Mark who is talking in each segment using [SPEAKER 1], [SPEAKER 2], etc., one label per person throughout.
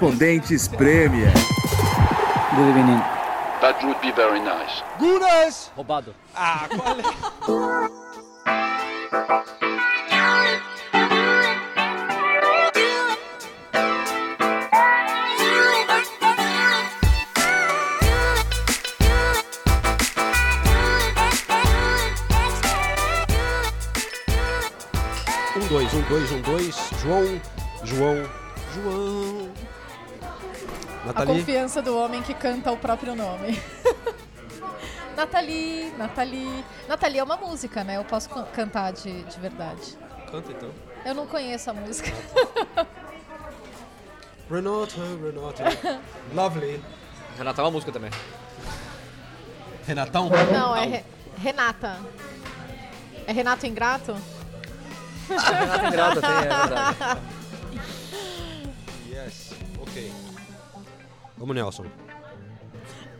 [SPEAKER 1] Correspondentes Premier.
[SPEAKER 2] Good evening.
[SPEAKER 3] That would be very nice.
[SPEAKER 4] Gunas!
[SPEAKER 2] Roubado.
[SPEAKER 4] Ah, qual é? Um, dois, um, dois, um, dois. João, João, João.
[SPEAKER 5] A
[SPEAKER 4] Nathalie?
[SPEAKER 5] confiança do homem que canta o próprio nome. Nathalie, Nathalie. Nathalie é uma música, né? Eu posso can- cantar de, de verdade.
[SPEAKER 4] Canta então.
[SPEAKER 5] Eu não conheço a música.
[SPEAKER 4] Renata, Renata. Lovely.
[SPEAKER 6] Renata é uma música também.
[SPEAKER 4] Renatão?
[SPEAKER 5] Não, é Re- Renata. É Renato Ingrato?
[SPEAKER 6] Renata Ingrata tem, é verdade.
[SPEAKER 4] Yes. Ok. Vamos, Nelson.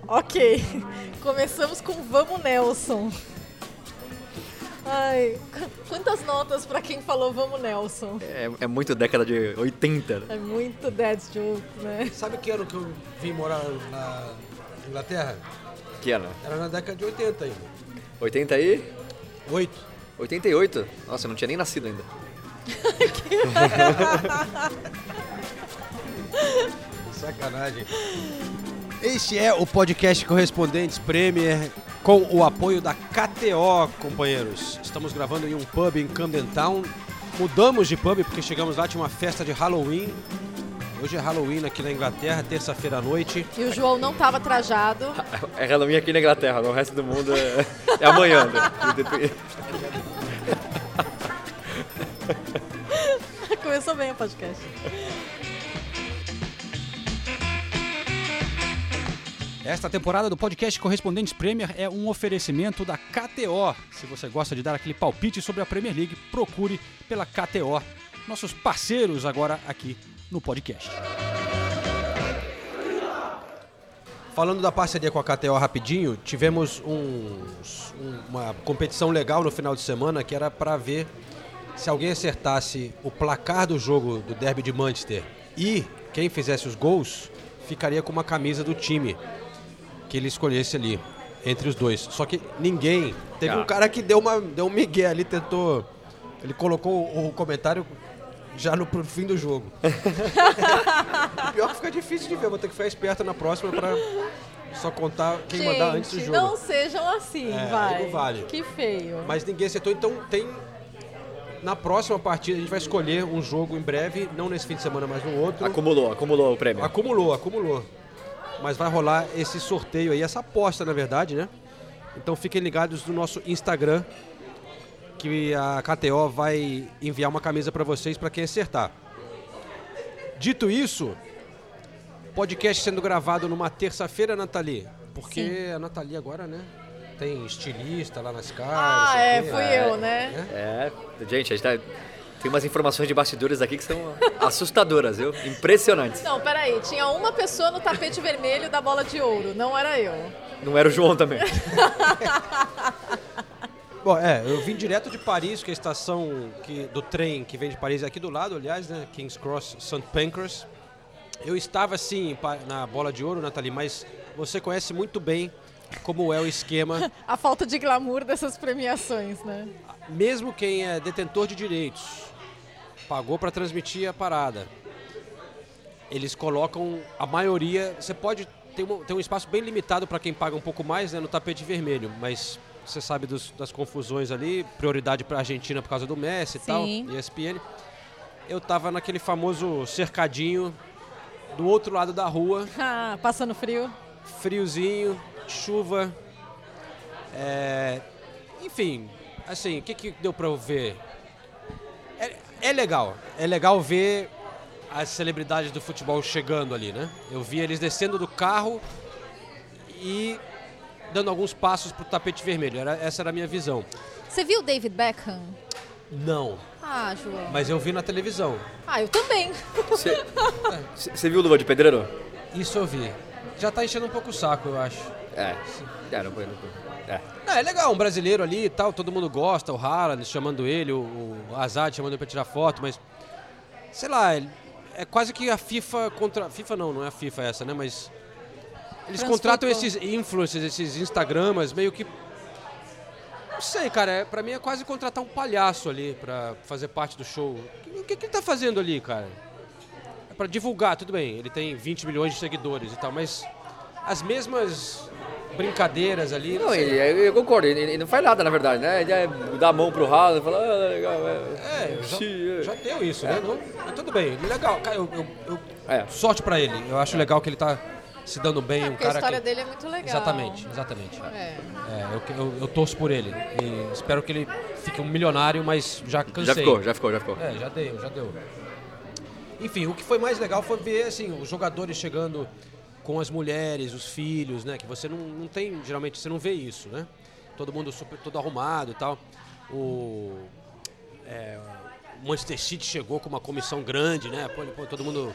[SPEAKER 5] Ok. Começamos com Vamos Nelson. Ai, qu- quantas notas pra quem falou Vamos Nelson?
[SPEAKER 6] É, é muito década de 80. né?
[SPEAKER 5] É muito dead joke, né?
[SPEAKER 4] Sabe que ano que eu vim morar na Inglaterra?
[SPEAKER 6] Que ano?
[SPEAKER 4] Era na década de 80 ainda.
[SPEAKER 6] 80 e...
[SPEAKER 4] Oito.
[SPEAKER 6] 88? Nossa, eu não tinha nem nascido ainda.
[SPEAKER 4] Sacanagem. Este é o podcast Correspondentes Premier com o apoio da KTO, companheiros. Estamos gravando em um pub em Camden Town. Mudamos de pub porque chegamos lá, tinha uma festa de Halloween. Hoje é Halloween aqui na Inglaterra, terça-feira à noite.
[SPEAKER 5] E o João não tava trajado.
[SPEAKER 6] É Halloween aqui na Inglaterra, no resto do mundo é, é amanhã. né?
[SPEAKER 5] Começou bem o podcast.
[SPEAKER 7] Esta temporada do podcast Correspondentes Premier é um oferecimento da KTO. Se você gosta de dar aquele palpite sobre a Premier League, procure pela KTO, nossos parceiros agora aqui no podcast.
[SPEAKER 4] Falando da parceria com a KTO rapidinho, tivemos um- uma competição legal no final de semana que era para ver se alguém acertasse o placar do jogo do Derby de Manchester e quem fizesse os gols ficaria com uma camisa do time que ele escolhesse ali entre os dois. Só que ninguém. Teve um
[SPEAKER 6] Ah.
[SPEAKER 4] cara que deu uma deu um migué ali, tentou. Ele colocou o comentário já no pro fim do jogo. O pior que fica difícil de ver, vou ter que ficar esperto na próxima pra só contar quem mandar antes do
[SPEAKER 5] Gente,
[SPEAKER 4] jogo.
[SPEAKER 5] não sejam assim,
[SPEAKER 4] É,
[SPEAKER 5] vai.
[SPEAKER 4] não vale.
[SPEAKER 5] Que feio.
[SPEAKER 4] Mas ninguém acertou, então tem. Na próxima partida a gente vai escolher um jogo em breve, não nesse fim de semana, mas no outro.
[SPEAKER 6] Acumulou, acumulou o prêmio.
[SPEAKER 4] Acumulou, acumulou. Mas vai rolar esse sorteio aí, essa aposta, na verdade, né? Então fiquem ligados no nosso Instagram, que a KTO vai enviar uma camisa pra vocês pra quem acertar. Dito isso, podcast sendo gravado numa terça-feira, Nathalie. Porque a Nathalie agora, né? Tem estilista lá na Sky. não
[SPEAKER 5] Ah, é, fui eu, né?
[SPEAKER 6] É, gente, a gente tá, tem umas informações de bastidores aqui que são assustadoras, viu? Impressionantes.
[SPEAKER 5] Não, peraí. Tinha uma pessoa no tapete vermelho da bola de ouro. Não era eu.
[SPEAKER 6] Não era o João também.
[SPEAKER 4] Bom, é, eu vim direto de Paris, que é a estação que, do trem que vem de Paris, é aqui do lado, aliás, né? King's Cross, St. Pancras. Eu estava, assim, na bola de ouro, Nathalie, mas você conhece muito bem como é o esquema.
[SPEAKER 5] A falta de glamour dessas premiações, né?
[SPEAKER 4] Mesmo quem é detentor de direitos, pagou para transmitir a parada. Eles colocam a maioria. Você pode ter um, ter um espaço bem limitado para quem paga um pouco mais né, no tapete vermelho, mas você sabe dos- das confusões ali, prioridade para a Argentina por causa do Messi e tal. ESPN. Eu tava naquele famoso cercadinho do outro lado da rua,
[SPEAKER 5] Ah, passando frio.
[SPEAKER 4] friozinho, chuva. é, Enfim, assim, o que, que deu pra eu ver? É, legal, é legal ver as celebridades do futebol chegando ali, né? Eu vi eles descendo do carro e dando alguns passos pro tapete vermelho. Era, essa era a minha visão.
[SPEAKER 5] Você viu o David Beckham?
[SPEAKER 4] Não,
[SPEAKER 5] Ah, João.
[SPEAKER 4] mas eu vi na televisão.
[SPEAKER 5] Ah, eu também.
[SPEAKER 6] Você viu Luva de Pedreiro?
[SPEAKER 4] Isso eu vi. Já tá enchendo um pouco o saco, eu acho.
[SPEAKER 6] É. É, não foi. Não foi. É.
[SPEAKER 4] É, é legal, um brasileiro ali e tal, todo mundo gosta, o Haaland chamando ele, o, o Azad chamando ele pra tirar foto, mas. Sei lá, é quase que a FIFA contra. FIFA não, não é a FIFA essa, né? Mas. Eles contratam esses influencers, esses Instagramas, meio que. Não sei, cara, é, pra mim é quase contratar um palhaço ali pra fazer parte do show. O que, que ele tá fazendo ali, cara? É pra divulgar, tudo bem, ele tem 20 milhões de seguidores e tal, mas as mesmas brincadeiras ali.
[SPEAKER 6] Não,
[SPEAKER 4] sei.
[SPEAKER 6] ele, eu, concordo, ele, ele não faz nada, na verdade, né? Ele é, dá a mão pro Haaland e fala, ah, legal, é.
[SPEAKER 4] É, já,
[SPEAKER 6] é.
[SPEAKER 4] já deu isso, né? Não- mas tudo bem, legal. Cara, eu, eu- eu-
[SPEAKER 6] É.
[SPEAKER 4] sorte pra ele. Eu acho legal que ele tá se dando bem.
[SPEAKER 5] É,
[SPEAKER 4] um
[SPEAKER 5] porque a
[SPEAKER 4] cara
[SPEAKER 5] história
[SPEAKER 4] que...
[SPEAKER 5] dele é muito legal.
[SPEAKER 4] Exatamente, exatamente.
[SPEAKER 5] É.
[SPEAKER 4] É, eu, eu, eu torço por ele. E espero que ele fique um milionário, mas já cansei.
[SPEAKER 6] Já ficou, já ficou, já ficou.
[SPEAKER 4] É, já deu, já deu. Enfim, o que foi mais legal foi ver assim, os jogadores chegando com as mulheres, os filhos, né? Que você não, não tem, geralmente você não vê isso, né? Todo mundo super, todo arrumado e tal. O, é, o Manchester City chegou com uma comissão grande, né? Pô, pô, todo mundo.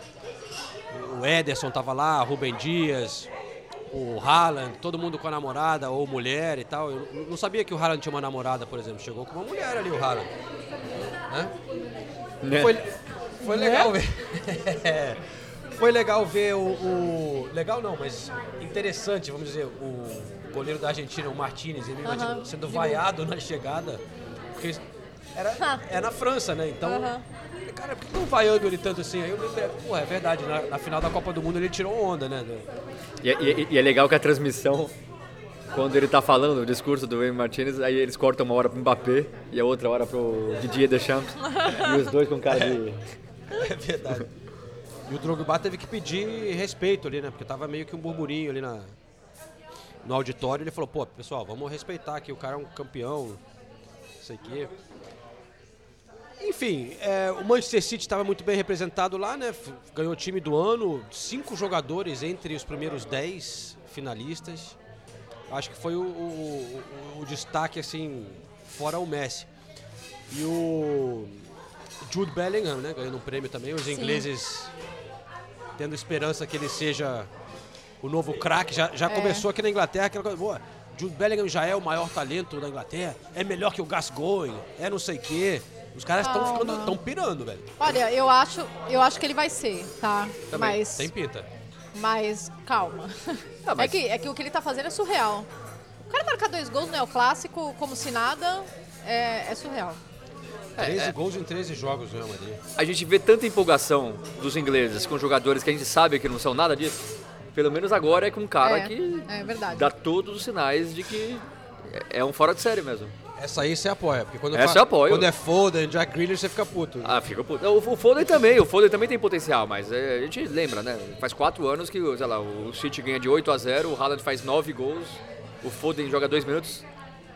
[SPEAKER 4] O Ederson tava lá, Rubem Dias, o Haaland, todo mundo com a namorada ou mulher e tal. Eu não- sabia que o Haaland tinha uma namorada, por exemplo. Chegou com uma mulher ali, o Haaland. Né?
[SPEAKER 6] Né?
[SPEAKER 4] Foi, foi legal ver. foi legal ver o, o- Legal não, mas interessante, vamos dizer, o goleiro da Argentina, o Martinez, ele
[SPEAKER 5] Aham.
[SPEAKER 4] sendo vaiado na chegada. Porque era, é na França, né? Então.
[SPEAKER 5] Aham.
[SPEAKER 4] Cara, por que estão vaiando ele tanto assim? Aí eu lembrei, pô, é verdade, na, na final da Copa do Mundo ele tirou onda, né?
[SPEAKER 6] E, e- e é legal que a transmissão, quando ele tá falando o discurso do Emi Martinez, aí eles cortam uma hora pro Mbappé e a outra hora pro Didier Deschamps. e os dois com cara de.
[SPEAKER 4] É verdade. E o Drogba teve que pedir respeito ali, né? Porque tava meio que um burburinho ali na, no auditório. Ele falou, pô, pessoal, vamos respeitar que o cara é um campeão, não sei o quê. Enfim, é, o Manchester City estava muito bem representado lá, né? Ganhou o time do ano, cinco jogadores entre os primeiros dez finalistas. Acho que foi o, o- o- o destaque, assim, fora o Messi. E o Jude Bellingham, né? Ganhando um prêmio também. Os ingleses tendo esperança que ele seja o novo craque. Já, já começou aqui na Inglaterra aquela coisa, boa, Jude Bellingham já é o maior talento da Inglaterra, é melhor que o Gascoigne, é não sei o quê. Os caras estão ficando, estão pirando, velho.
[SPEAKER 5] Olha, eu acho, eu acho que ele vai ser, tá?
[SPEAKER 4] Também,
[SPEAKER 5] Mas,
[SPEAKER 4] tem pinta.
[SPEAKER 5] mas calma.
[SPEAKER 6] Ah, mas-
[SPEAKER 5] É, que, é que o que ele tá fazendo é surreal. O cara marcar dois gols no El Clássico, como se nada, é, é surreal.
[SPEAKER 4] 13 gols em 13 jogos no Real Madrid.
[SPEAKER 6] A gente vê tanta empolgação dos ingleses com jogadores que a gente sabe que não são nada disso. Pelo menos agora é com um cara
[SPEAKER 5] é,
[SPEAKER 6] que
[SPEAKER 5] é verdade.
[SPEAKER 6] dá todos os sinais de que é é um fora de série mesmo.
[SPEAKER 4] Essa aí você apoia, porque quando,
[SPEAKER 6] Essa
[SPEAKER 4] fa-
[SPEAKER 6] eu apoio.
[SPEAKER 4] quando é Foden, Jack Grealish, você fica puto.
[SPEAKER 6] Ah, fica puto. O, o Foden também, o Foden também tem potencial, mas é, a gente lembra, né? Faz quatro anos que, sei lá, o City ganha de 8 a 0 o Haaland faz 9 gols, o Foden joga dois minutos.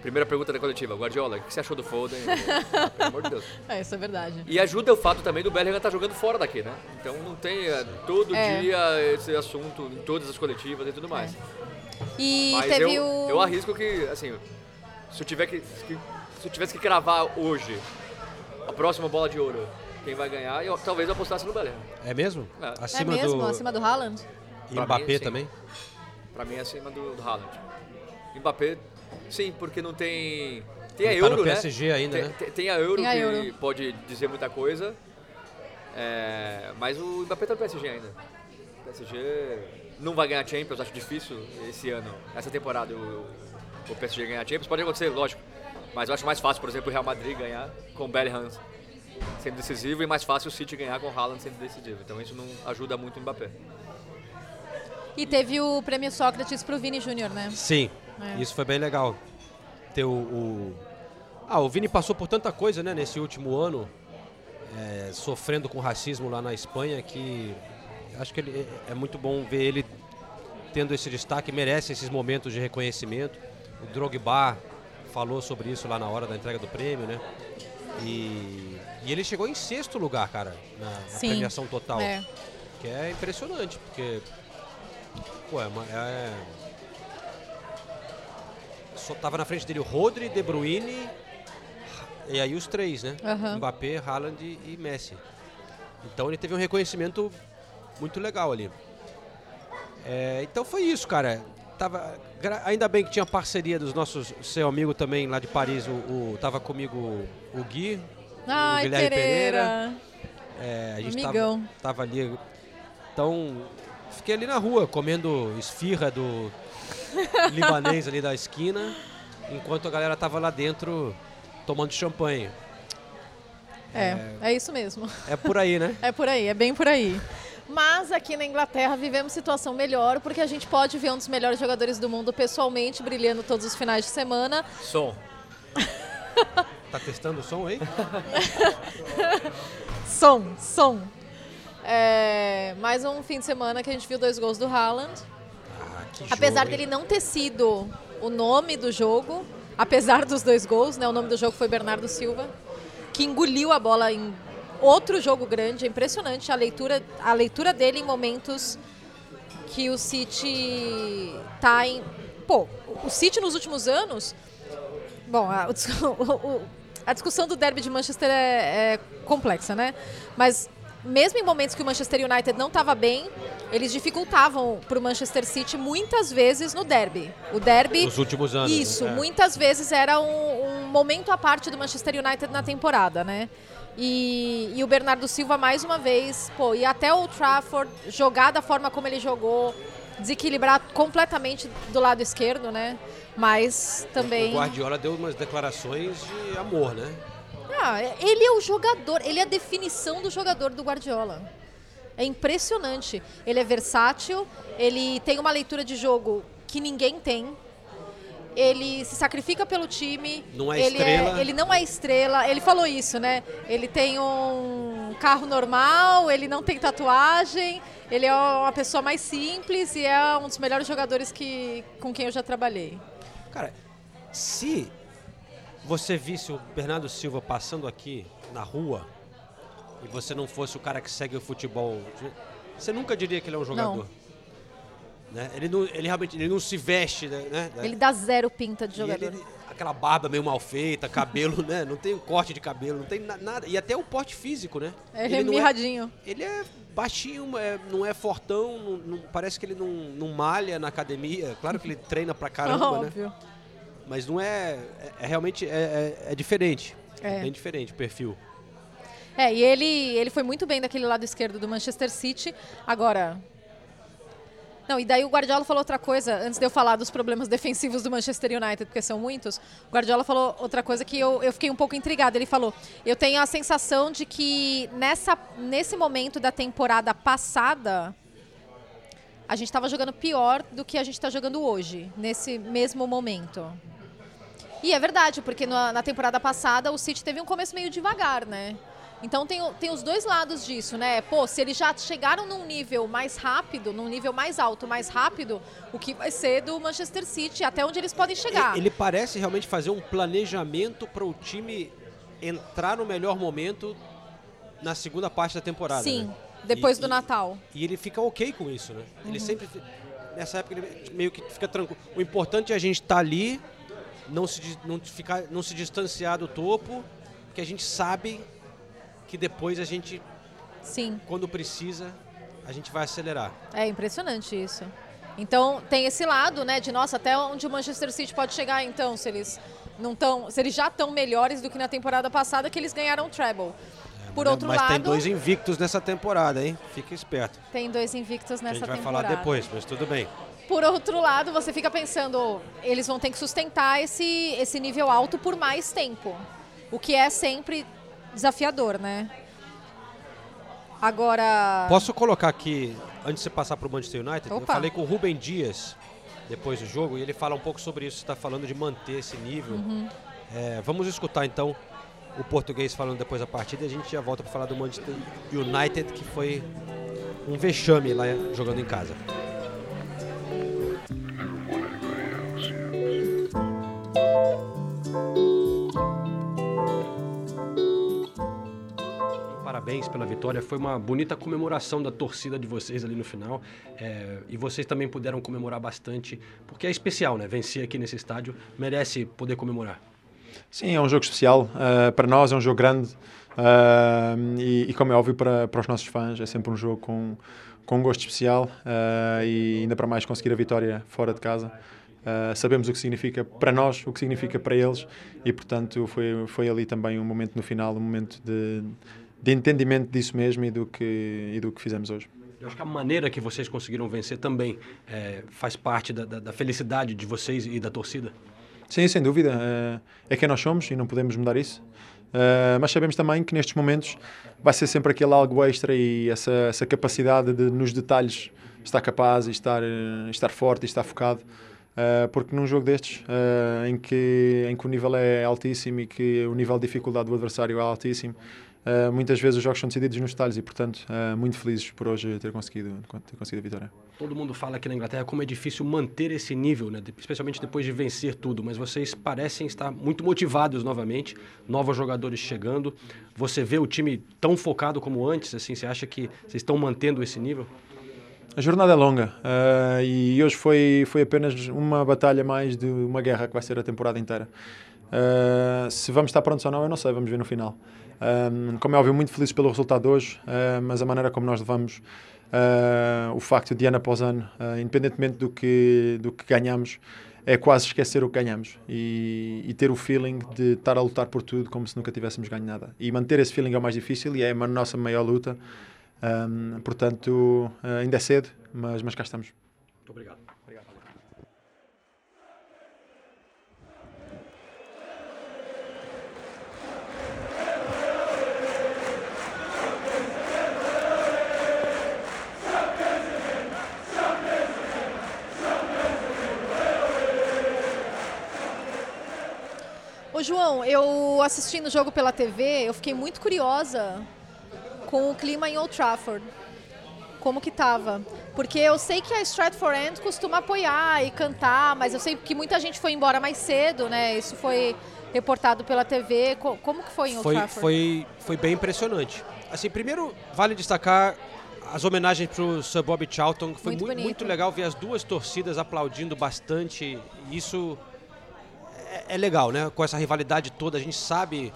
[SPEAKER 6] Primeira pergunta da coletiva, Guardiola, o que você achou do Foden? Pelo amor de Deus.
[SPEAKER 5] É, isso é verdade.
[SPEAKER 6] E ajuda o fato também do Bellingham estar jogando fora daqui, né? Então não tem é, todo
[SPEAKER 5] É.
[SPEAKER 6] dia esse assunto em todas as coletivas e tudo mais.
[SPEAKER 5] E
[SPEAKER 6] Mas
[SPEAKER 5] teve
[SPEAKER 6] eu,
[SPEAKER 5] o.
[SPEAKER 6] eu arrisco que, assim, se eu, tiver que, que- se eu tivesse que cravar hoje a próxima bola de ouro, quem vai ganhar, eu, talvez eu apostasse no Bellingham.
[SPEAKER 4] É mesmo?
[SPEAKER 6] É.
[SPEAKER 5] É
[SPEAKER 4] Acima
[SPEAKER 5] mesmo?
[SPEAKER 4] do
[SPEAKER 5] Acima do Haaland?
[SPEAKER 4] e
[SPEAKER 6] Pra
[SPEAKER 4] Mbappé
[SPEAKER 6] mim,
[SPEAKER 4] também?
[SPEAKER 6] Pra mim é acima do, do Haaland. Mbappé, sim, porque não tem... Tem a
[SPEAKER 4] Ele tá
[SPEAKER 6] Euro,
[SPEAKER 4] no
[SPEAKER 6] né?
[SPEAKER 4] PSG ainda,
[SPEAKER 6] tem,
[SPEAKER 4] né?
[SPEAKER 6] tem- tem a Euro
[SPEAKER 5] Tem a
[SPEAKER 6] que
[SPEAKER 5] Euro.
[SPEAKER 6] pode dizer muita coisa. É, mas o Mbappé tá no PSG ainda. O PSG não vai ganhar Champions, acho difícil esse ano, essa temporada, o, o PSG ganhar Champions. Pode acontecer, lógico. Mas eu acho mais fácil, por exemplo, o Real Madrid ganhar com o Bellingham sendo decisivo e mais fácil o City ganhar com o Haaland sendo decisivo. Então isso não ajuda muito o Mbappé.
[SPEAKER 5] E teve o prêmio Sócrates pro Vini Júnior, né?
[SPEAKER 4] Sim,
[SPEAKER 5] É.
[SPEAKER 4] isso foi bem legal. Ter o, o- Ah, o Vini passou por tanta coisa, né, nesse último ano, é, sofrendo com racismo lá na Espanha, que acho que ele, é muito bom ver ele tendo esse destaque, merece esses momentos de reconhecimento. O Drogba falou sobre isso lá na hora da entrega do prêmio, né? E, e ele chegou em sexto lugar, cara, na, na premiação total.
[SPEAKER 5] É.
[SPEAKER 4] Que é impressionante, porque. Pô, é. Uma, é só tava na frente dele o Rodri, De Bruyne. E aí os três, né?
[SPEAKER 5] Aham.
[SPEAKER 4] Mbappé, Haaland e Messi. Então ele teve um reconhecimento muito legal ali. É, então foi isso, cara. tava, ainda bem que tinha parceria dos nossos, seu amigo também lá de Paris, o, o- tava comigo o Gui,
[SPEAKER 5] Ai,
[SPEAKER 4] Guilherme
[SPEAKER 5] Pereira.
[SPEAKER 4] é, a gente
[SPEAKER 5] Amigão.
[SPEAKER 4] tava, tava ali, então fiquei ali na rua comendo esfirra do libanês ali da esquina, enquanto a galera tava lá dentro tomando champanhe.
[SPEAKER 5] É, é isso mesmo.
[SPEAKER 4] É por aí, né?
[SPEAKER 5] É por aí, é bem por aí. Mas aqui na Inglaterra vivemos situação melhor porque a gente pode ver um dos melhores jogadores do mundo pessoalmente brilhando todos os finais de semana.
[SPEAKER 6] Som.
[SPEAKER 4] Tá testando o som aí?
[SPEAKER 5] Som, som. É, mais um fim de semana que a gente viu dois gols do Haaland. Apesar
[SPEAKER 4] jogo,
[SPEAKER 5] dele não ter sido o nome do jogo, apesar dos dois gols, né? O nome do jogo foi Bernardo Silva, que engoliu a bola em outro jogo grande. É impressionante a leitura, a leitura dele em momentos que o City tá em. Pô, o City nos últimos anos. Bom, a, o- a discussão do derby de Manchester é, é complexa, né? Mas mesmo em momentos que o Manchester United não estava bem, eles dificultavam para o Manchester City muitas vezes no derby. O derby.
[SPEAKER 4] Nos últimos anos,
[SPEAKER 5] Isso,
[SPEAKER 4] né? É.
[SPEAKER 5] muitas vezes era um, um momento à parte do Manchester United na temporada, né? E, e o Bernardo Silva, mais uma vez, pô, e até o Trafford jogar da forma como ele jogou, desequilibrar completamente do lado esquerdo, né? Mas também.
[SPEAKER 4] O Guardiola deu umas declarações de amor, né?
[SPEAKER 5] Ah, ele é o jogador, ele é a definição do jogador do Guardiola. É impressionante. Ele é versátil, ele tem uma leitura de jogo que ninguém tem. Ele se sacrifica pelo time.
[SPEAKER 4] Não é
[SPEAKER 5] ele
[SPEAKER 4] estrela.
[SPEAKER 5] ele não é estrela. Ele falou isso, né? Ele tem um carro normal, ele não tem tatuagem, ele é uma pessoa mais simples e é um dos melhores jogadores que, com quem eu já trabalhei.
[SPEAKER 4] Cara, se você visse o Bernardo Silva passando aqui na rua e você não fosse o cara que segue o futebol, você nunca diria que ele é um jogador. Né? Ele, não, ele realmente ele não se veste, né?
[SPEAKER 5] Ele dá zero pinta de
[SPEAKER 4] E
[SPEAKER 5] jogador.
[SPEAKER 4] ele- aquela barba meio mal feita, cabelo, né? Não tem um corte de cabelo, não tem na- nada. E até o porte físico, né?
[SPEAKER 5] Ele é mirradinho.
[SPEAKER 4] ele é baixinho, é- não é fortão, não- não- parece que ele não, não malha na academia. Claro que ele treina pra caramba, né? Mas não é. É, é realmente é, é- é diferente.
[SPEAKER 5] É.
[SPEAKER 4] bem diferente o perfil.
[SPEAKER 5] É, e ele, ele foi muito bem daquele lado esquerdo do Manchester City. Agora. Não, e daí o Guardiola falou outra coisa, antes de eu falar dos problemas defensivos do Manchester United, porque são muitos. O Guardiola falou outra coisa que eu, eu fiquei um pouco intrigada. Ele falou: Eu tenho a sensação de que nessa, nesse momento da temporada passada, a gente estava jogando pior do que a gente está jogando hoje, nesse mesmo momento. E é verdade, porque na, na temporada passada o City teve um começo meio devagar, né? Então tem, tem os dois lados disso, né? Pô, se eles já chegaram num nível mais rápido, num nível mais alto, mais rápido, o que vai ser do Manchester City, até onde eles podem chegar.
[SPEAKER 4] Ele parece realmente fazer um planejamento para o time entrar no melhor momento na segunda parte da temporada.
[SPEAKER 5] Sim,
[SPEAKER 4] né?
[SPEAKER 5] depois
[SPEAKER 4] E-
[SPEAKER 5] do
[SPEAKER 4] e-
[SPEAKER 5] Natal.
[SPEAKER 4] E ele fica ok com isso, né?
[SPEAKER 5] Uhum.
[SPEAKER 4] Ele sempre. fi- Nessa época ele meio que fica tranquilo. O importante é a gente estar ali, não se, não, ficar, não se distanciar do topo, porque a gente sabe que depois a gente,
[SPEAKER 5] Sim,
[SPEAKER 4] quando precisa, a gente vai acelerar.
[SPEAKER 5] é impressionante isso. Então tem esse lado, né, de nossa, até onde o Manchester City pode chegar então, se eles não tão, se eles já estão melhores do que na temporada passada que eles ganharam o treble. Por outro
[SPEAKER 4] mas
[SPEAKER 5] lado,
[SPEAKER 4] tem dois invictos nessa temporada, hein? Fica esperto.
[SPEAKER 5] tem dois invictos
[SPEAKER 4] a
[SPEAKER 5] nessa
[SPEAKER 4] gente vai
[SPEAKER 5] temporada.
[SPEAKER 4] falar depois, mas tudo bem.
[SPEAKER 5] Por outro lado, você fica pensando, eles vão ter que sustentar esse, esse nível alto por mais tempo. O que é sempre desafiador, né? Agora.
[SPEAKER 4] Posso colocar aqui, antes de você passar para o Manchester United, eu
[SPEAKER 5] Opa.
[SPEAKER 4] falei com o Rubem Dias depois do jogo e ele fala um pouco sobre isso. Está falando de manter esse nível.
[SPEAKER 5] Uhum.
[SPEAKER 4] É, vamos escutar então o português falando depois da partida e a gente já volta para falar do Manchester United, que foi um vexame lá jogando em casa. Parabéns pela vitória. Foi uma bonita comemoração da torcida de vocês ali no final. É, e vocês também puderam comemorar bastante, porque é especial, né? Vencer aqui nesse estádio merece poder comemorar.
[SPEAKER 8] Sim, é um jogo especial. Uh, para nós é um jogo grande. Ah, e, e como é óbvio para, para os nossos fãs, é sempre um jogo com, com um gosto especial ah, e ainda para mais conseguir a vitória fora de casa. Ah, sabemos o que significa para nós, o que significa para eles e, portanto, foi, foi ali também um momento no final, um momento de, de entendimento disso mesmo e do que, e do que fizemos hoje.
[SPEAKER 4] Eu acho que a maneira que vocês conseguiram vencer também é, faz parte da, da- da felicidade de vocês e da torcida.
[SPEAKER 8] Sim, sem dúvida. eh, É quem nós somos e não podemos mudar isso. Eh, Mas sabemos também que nestes momentos vai ser sempre aquele algo extra e essa, essa capacidade de, nos detalhes, estar capaz e estar, eh, estar forte e estar focado. Eh, Porque num jogo destes, eh, em que, em que o nível é altíssimo e que o nível de dificuldade do adversário é altíssimo, eh, muitas vezes os jogos são decididos nos detalhes e, portanto, muito felizes por hoje ter conseguido, ter conseguido a vitória.
[SPEAKER 4] Todo mundo fala aqui na Inglaterra como é difícil manter esse nível, né? especialmente depois de vencer tudo, mas vocês parecem estar muito motivados novamente, novos jogadores chegando. Você vê o time tão focado como antes, assim, você acha que vocês estão mantendo esse nível?
[SPEAKER 8] A jornada é longa eh, e hoje foi, foi apenas uma batalha mais de uma guerra que vai ser a temporada inteira. Eh, se vamos estar prontos ou não, eu não sei, vamos ver no final. Um, como é óbvio, muito felizes pelo resultado hoje, eh, mas a maneira como nós levamos eh, o facto de ano após ano, eh, independentemente do que, do que ganhamos, é quase esquecer o que ganhamos e, e ter o feeling de estar a lutar por tudo como se nunca tivéssemos ganho nada. E manter esse feeling é o mais difícil e é a nossa maior luta. Um, portanto, eh, ainda é cedo, mas, mas cá estamos.
[SPEAKER 4] Muito obrigado.
[SPEAKER 5] Ô João, eu assistindo o jogo pela TV, eu fiquei muito curiosa com o clima em Old Trafford. Como que tava? Porque eu sei que a Stratford End costuma apoiar e cantar, mas eu sei que muita gente foi embora mais cedo, né? Isso foi reportado pela TV. Co- Como que foi em Old
[SPEAKER 4] Foi,
[SPEAKER 5] Trafford?
[SPEAKER 4] foi, foi bem impressionante. Assim, primeiro, vale destacar as homenagens para o Sir Bob Charlton, que foi
[SPEAKER 5] Muito
[SPEAKER 4] muito, muito legal ver as duas torcidas aplaudindo bastante. Isso é, é legal, né? Com essa rivalidade toda, a gente sabe,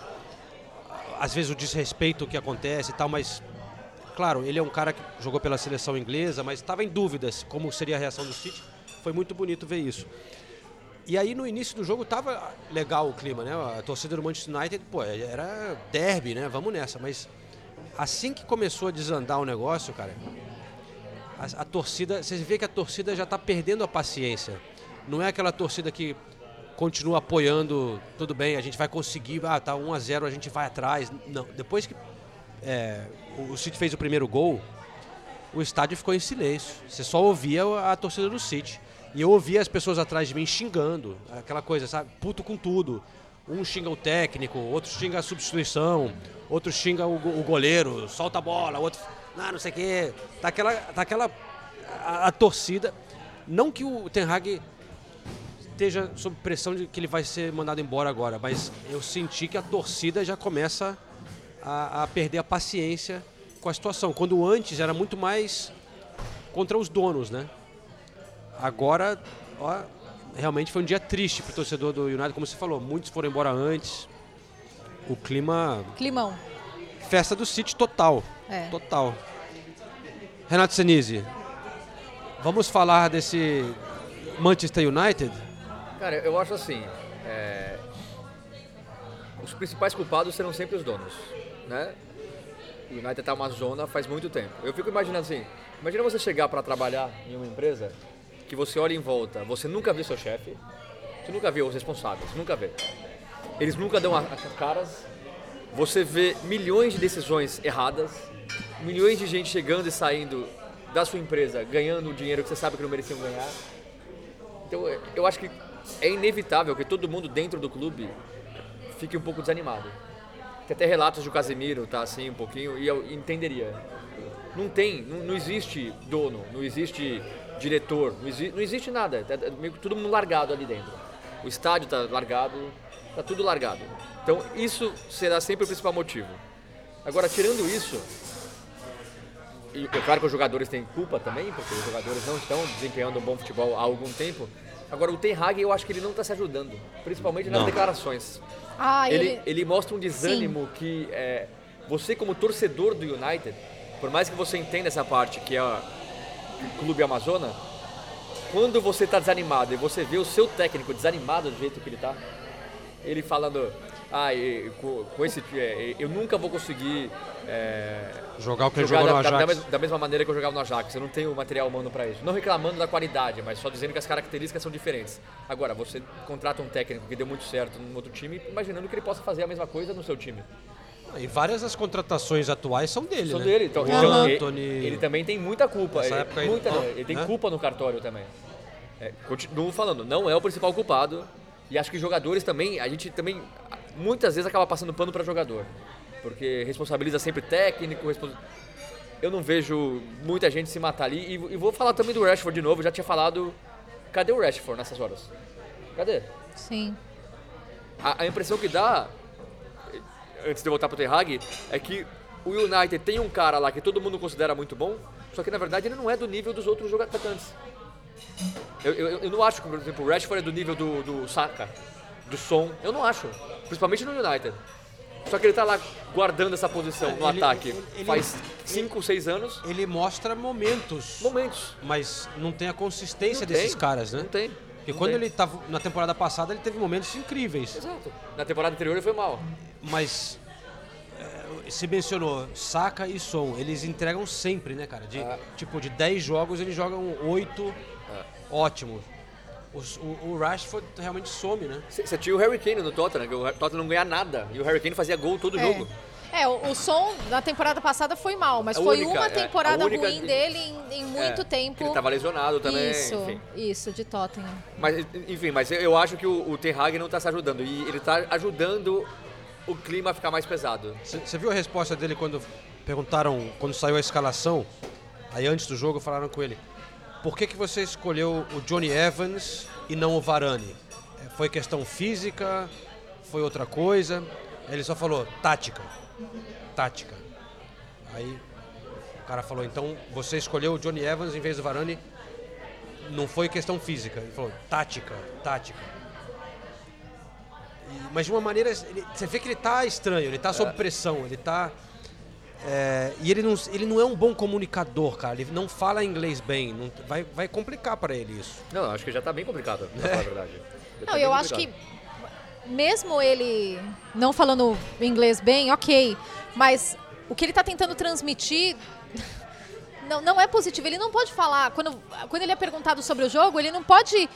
[SPEAKER 4] às vezes, o desrespeito que acontece e tal, mas, claro, ele é um cara que jogou pela seleção inglesa, mas estava em dúvidas como seria a reação do City. Foi muito bonito ver isso. E aí no início do jogo tava legal o clima, né? A torcida do Manchester United, pô, era derby, né? Vamos nessa. Mas assim que começou a desandar o negócio, cara, a, a torcida, você vê que a torcida já tá perdendo a paciência. Não é aquela torcida que continua apoiando, tudo bem, a gente vai conseguir, ah, tá 1 a 0 a gente vai atrás. Não, depois que é, o City fez o primeiro gol, o estádio ficou em silêncio. Você só ouvia a torcida do City. E eu ouvia as pessoas atrás de mim xingando, aquela coisa, sabe? Puto com tudo. Um xinga o técnico, outro xinga a substituição, outro xinga o, o goleiro, solta a bola, outro. Ah, não sei o quê. Tá aquela. Tá aquela a, a torcida. Não que o Ten Hag esteja sob pressão de que ele vai ser mandado embora agora, mas eu senti que a torcida já começa a, a perder a paciência com a situação. Quando antes era muito mais contra os donos, né? Agora, ó, realmente foi um dia triste para o torcedor do United, como você falou. Muitos foram embora antes. O clima.
[SPEAKER 5] Climão.
[SPEAKER 4] Festa do City total.
[SPEAKER 5] É.
[SPEAKER 4] Total. Renato Senise, vamos falar desse Manchester United?
[SPEAKER 6] Cara, eu acho assim, é, os principais culpados serão sempre os donos, né? O United tá uma zona faz muito tempo. Eu fico imaginando assim, imagina você chegar para trabalhar em uma empresa que você olha em volta, você nunca vê seu chefe, você nunca vê os responsáveis, nunca vê. Eles nunca dão as caras. Você vê milhões de decisões erradas, milhões de gente chegando e saindo da sua empresa, ganhando o dinheiro que você sabe que não mereciam ganhar. Então eu acho que é inevitável que todo mundo dentro do clube fique um pouco desanimado. Tem até relatos de Casemiro tá assim um pouquinho e eu entenderia. Não tem, não, não existe dono, não existe diretor, não, exi- não existe nada. Tá meio que todo mundo largado ali dentro. O estádio tá largado, tá tudo largado. Então isso será sempre o principal motivo. Agora tirando isso, e é claro que os jogadores têm culpa também, porque os jogadores não estão desempenhando um bom futebol há algum tempo. Agora, o Ten Hag, eu acho que ele não está se ajudando, principalmente nas
[SPEAKER 4] Não.
[SPEAKER 6] declarações.
[SPEAKER 5] Ah,
[SPEAKER 6] Ele,
[SPEAKER 5] ele...
[SPEAKER 6] ele mostra um desânimo que é, você como torcedor do United, por mais que você entenda essa parte que é o clube Amazona, quando você tá desanimado e você vê o seu técnico desanimado do jeito que ele tá, ele falando, ah, com, com esse, é, eu nunca vou conseguir é,
[SPEAKER 4] Jogar o que ele
[SPEAKER 6] jogar
[SPEAKER 4] jogou no
[SPEAKER 6] da, da- da
[SPEAKER 4] Ajax.
[SPEAKER 6] mes- da mesma maneira que eu jogava no Ajax. Eu não tenho material humano para isso. Não reclamando da qualidade, mas só dizendo que as características são diferentes. Agora, você contrata um técnico que deu muito certo num outro time, imaginando que ele possa fazer a mesma coisa no seu time.
[SPEAKER 4] E várias das contratações atuais são dele,
[SPEAKER 6] São
[SPEAKER 4] né?
[SPEAKER 6] dele. Então, então, ele,
[SPEAKER 4] Anthony...
[SPEAKER 6] ele também tem muita culpa. Ele,
[SPEAKER 4] época ele-
[SPEAKER 6] muita, não, ele tem
[SPEAKER 4] né?
[SPEAKER 6] culpa no cartório também. É, continuo falando, não é o principal culpado. E acho que jogadores também, a gente também muitas vezes acaba passando pano para jogador. Porque responsabiliza sempre técnico, respons- eu não vejo muita gente se matar ali. E, e vou falar também do Rashford de novo, já tinha falado. Cadê o Rashford nessas horas? Cadê?
[SPEAKER 5] Sim.
[SPEAKER 6] A, a impressão que dá, eh, antes de eu voltar pro Ten Hag, é que o United tem um cara lá que todo mundo considera muito bom, só que na verdade ele não é do nível dos outros jogadores. Eu, eu, eu não acho que, por exemplo, o Rashford é do nível do, do Saka, do Son. Eu não acho. Principalmente no United. Só que ele tá lá guardando essa posição no
[SPEAKER 4] Ele-
[SPEAKER 6] ataque
[SPEAKER 4] ele-
[SPEAKER 6] faz 5, 6 anos.
[SPEAKER 4] Ele mostra momentos,
[SPEAKER 6] Momentos.
[SPEAKER 4] mas não tem a consistência
[SPEAKER 6] Não
[SPEAKER 4] desses
[SPEAKER 6] tem,
[SPEAKER 4] caras, né?
[SPEAKER 6] Não tem.
[SPEAKER 4] Porque
[SPEAKER 6] não
[SPEAKER 4] quando
[SPEAKER 6] tem.
[SPEAKER 4] ele tava na temporada passada, ele teve momentos incríveis.
[SPEAKER 6] Exato. Na temporada anterior ele foi mal.
[SPEAKER 4] Mas é, se mencionou Saka e Son, eles entregam sempre, né, cara? De,
[SPEAKER 6] É.
[SPEAKER 4] Tipo, de 10 jogos eles jogam 8.
[SPEAKER 6] É.
[SPEAKER 4] Ótimo. Os- o, o Rashford realmente some, né?
[SPEAKER 6] Você tinha o Harry Kane no Tottenham, que o Tottenham não ganha nada. E o Harry Kane fazia gol todo
[SPEAKER 5] É.
[SPEAKER 6] jogo.
[SPEAKER 5] É, o, o som na temporada passada foi mal, mas
[SPEAKER 6] A
[SPEAKER 5] foi
[SPEAKER 6] única,
[SPEAKER 5] uma
[SPEAKER 6] é,
[SPEAKER 5] temporada
[SPEAKER 6] única
[SPEAKER 5] ruim
[SPEAKER 6] de-
[SPEAKER 5] dele em, em muito
[SPEAKER 6] É,
[SPEAKER 5] tempo.
[SPEAKER 6] Ele tava lesionado também,
[SPEAKER 5] isso,
[SPEAKER 6] enfim.
[SPEAKER 5] isso, de Tottenham.
[SPEAKER 6] Mas, enfim, mas eu acho que o, o Ten Hag não tá se ajudando. E ele tá ajudando o clima a ficar mais pesado.
[SPEAKER 4] Você viu a resposta dele quando perguntaram, quando saiu a escalação? Aí antes do jogo falaram com ele: Por que, que você escolheu o Johnny Evans e não o Varane? É, Foi questão física? Foi outra coisa? Ele só falou: tática. Tática. Aí o cara falou: Então você escolheu o Johnny Evans em vez do Varane? Não foi questão física. Ele falou: tática, tática. E- mas de uma maneira. ele- você vê que ele tá estranho, ele tá sob pressão, ele tá. É, e ele não, ele não é um bom comunicador, cara. Ele não fala inglês bem. não- vai, vai complicar para ele isso.
[SPEAKER 6] Não, acho que já tá bem complicado, pra falar a verdade. Já tá
[SPEAKER 5] Não,
[SPEAKER 6] bem
[SPEAKER 5] eu acho que mesmo ele não falando inglês bem, ok, mas o que ele está tentando transmitir não, não é positivo. Ele não pode falar quando, quando ele é perguntado sobre o jogo, ele não pode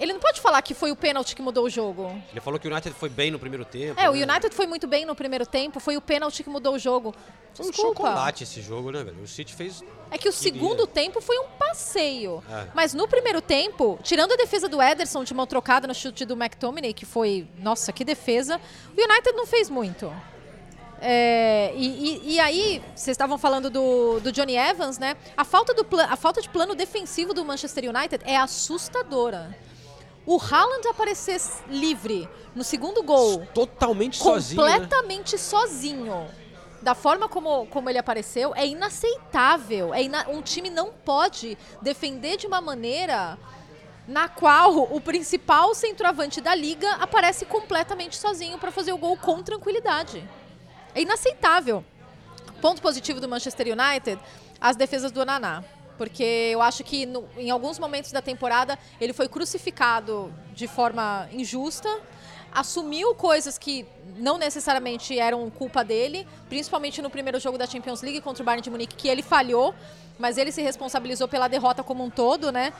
[SPEAKER 5] ele não pode falar que foi o pênalti que mudou o jogo.
[SPEAKER 4] Ele falou que o United foi bem no primeiro tempo.
[SPEAKER 5] É, o
[SPEAKER 4] né?
[SPEAKER 5] United foi muito bem no primeiro tempo, foi o pênalti que mudou o jogo.
[SPEAKER 4] Foi um chocolate esse jogo, né, velho? O City fez.
[SPEAKER 5] É que o
[SPEAKER 4] Queria.
[SPEAKER 5] segundo tempo foi um passeio.
[SPEAKER 4] É.
[SPEAKER 5] Mas no primeiro tempo, tirando a defesa do Ederson de mão trocada no chute do McTominay, que foi, nossa, que defesa, o United não fez muito. É, e, e- e aí, vocês estavam falando do, do Johnny Evans, né? A falta, do a falta de plano defensivo do Manchester United é assustadora. O Haaland aparecer livre no segundo gol,
[SPEAKER 4] Totalmente sozinho. Né?
[SPEAKER 5] completamente sozinho. Da forma como, como ele apareceu, é inaceitável. É ina- um time não pode defender de uma maneira na qual o principal centroavante da liga aparece completamente sozinho para fazer o gol com tranquilidade. É inaceitável. Ponto positivo do Manchester United, as defesas do Naná. Porque eu acho que no- em alguns momentos da temporada ele foi crucificado de forma injusta, assumiu coisas que não necessariamente eram culpa dele, principalmente no primeiro jogo da Champions League contra o Bayern de Munique, que ele falhou, mas ele se responsabilizou pela derrota como um todo, né?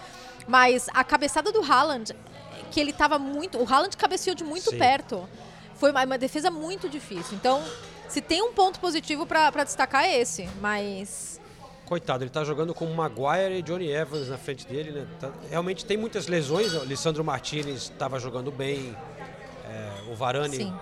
[SPEAKER 5] Mas a cabeçada do Haaland, que ele estava muito. O Haaland cabeceou de muito
[SPEAKER 4] Sim.
[SPEAKER 5] perto. Foi uma, uma defesa muito difícil. Então, se tem um ponto positivo para destacar é esse, mas
[SPEAKER 4] Coitado, ele tá jogando com Maguire e Johnny Evans na frente dele, né? Tá- realmente tem muitas lesões. O Lissandro Martinez estava jogando bem. é, o Varane
[SPEAKER 5] sim.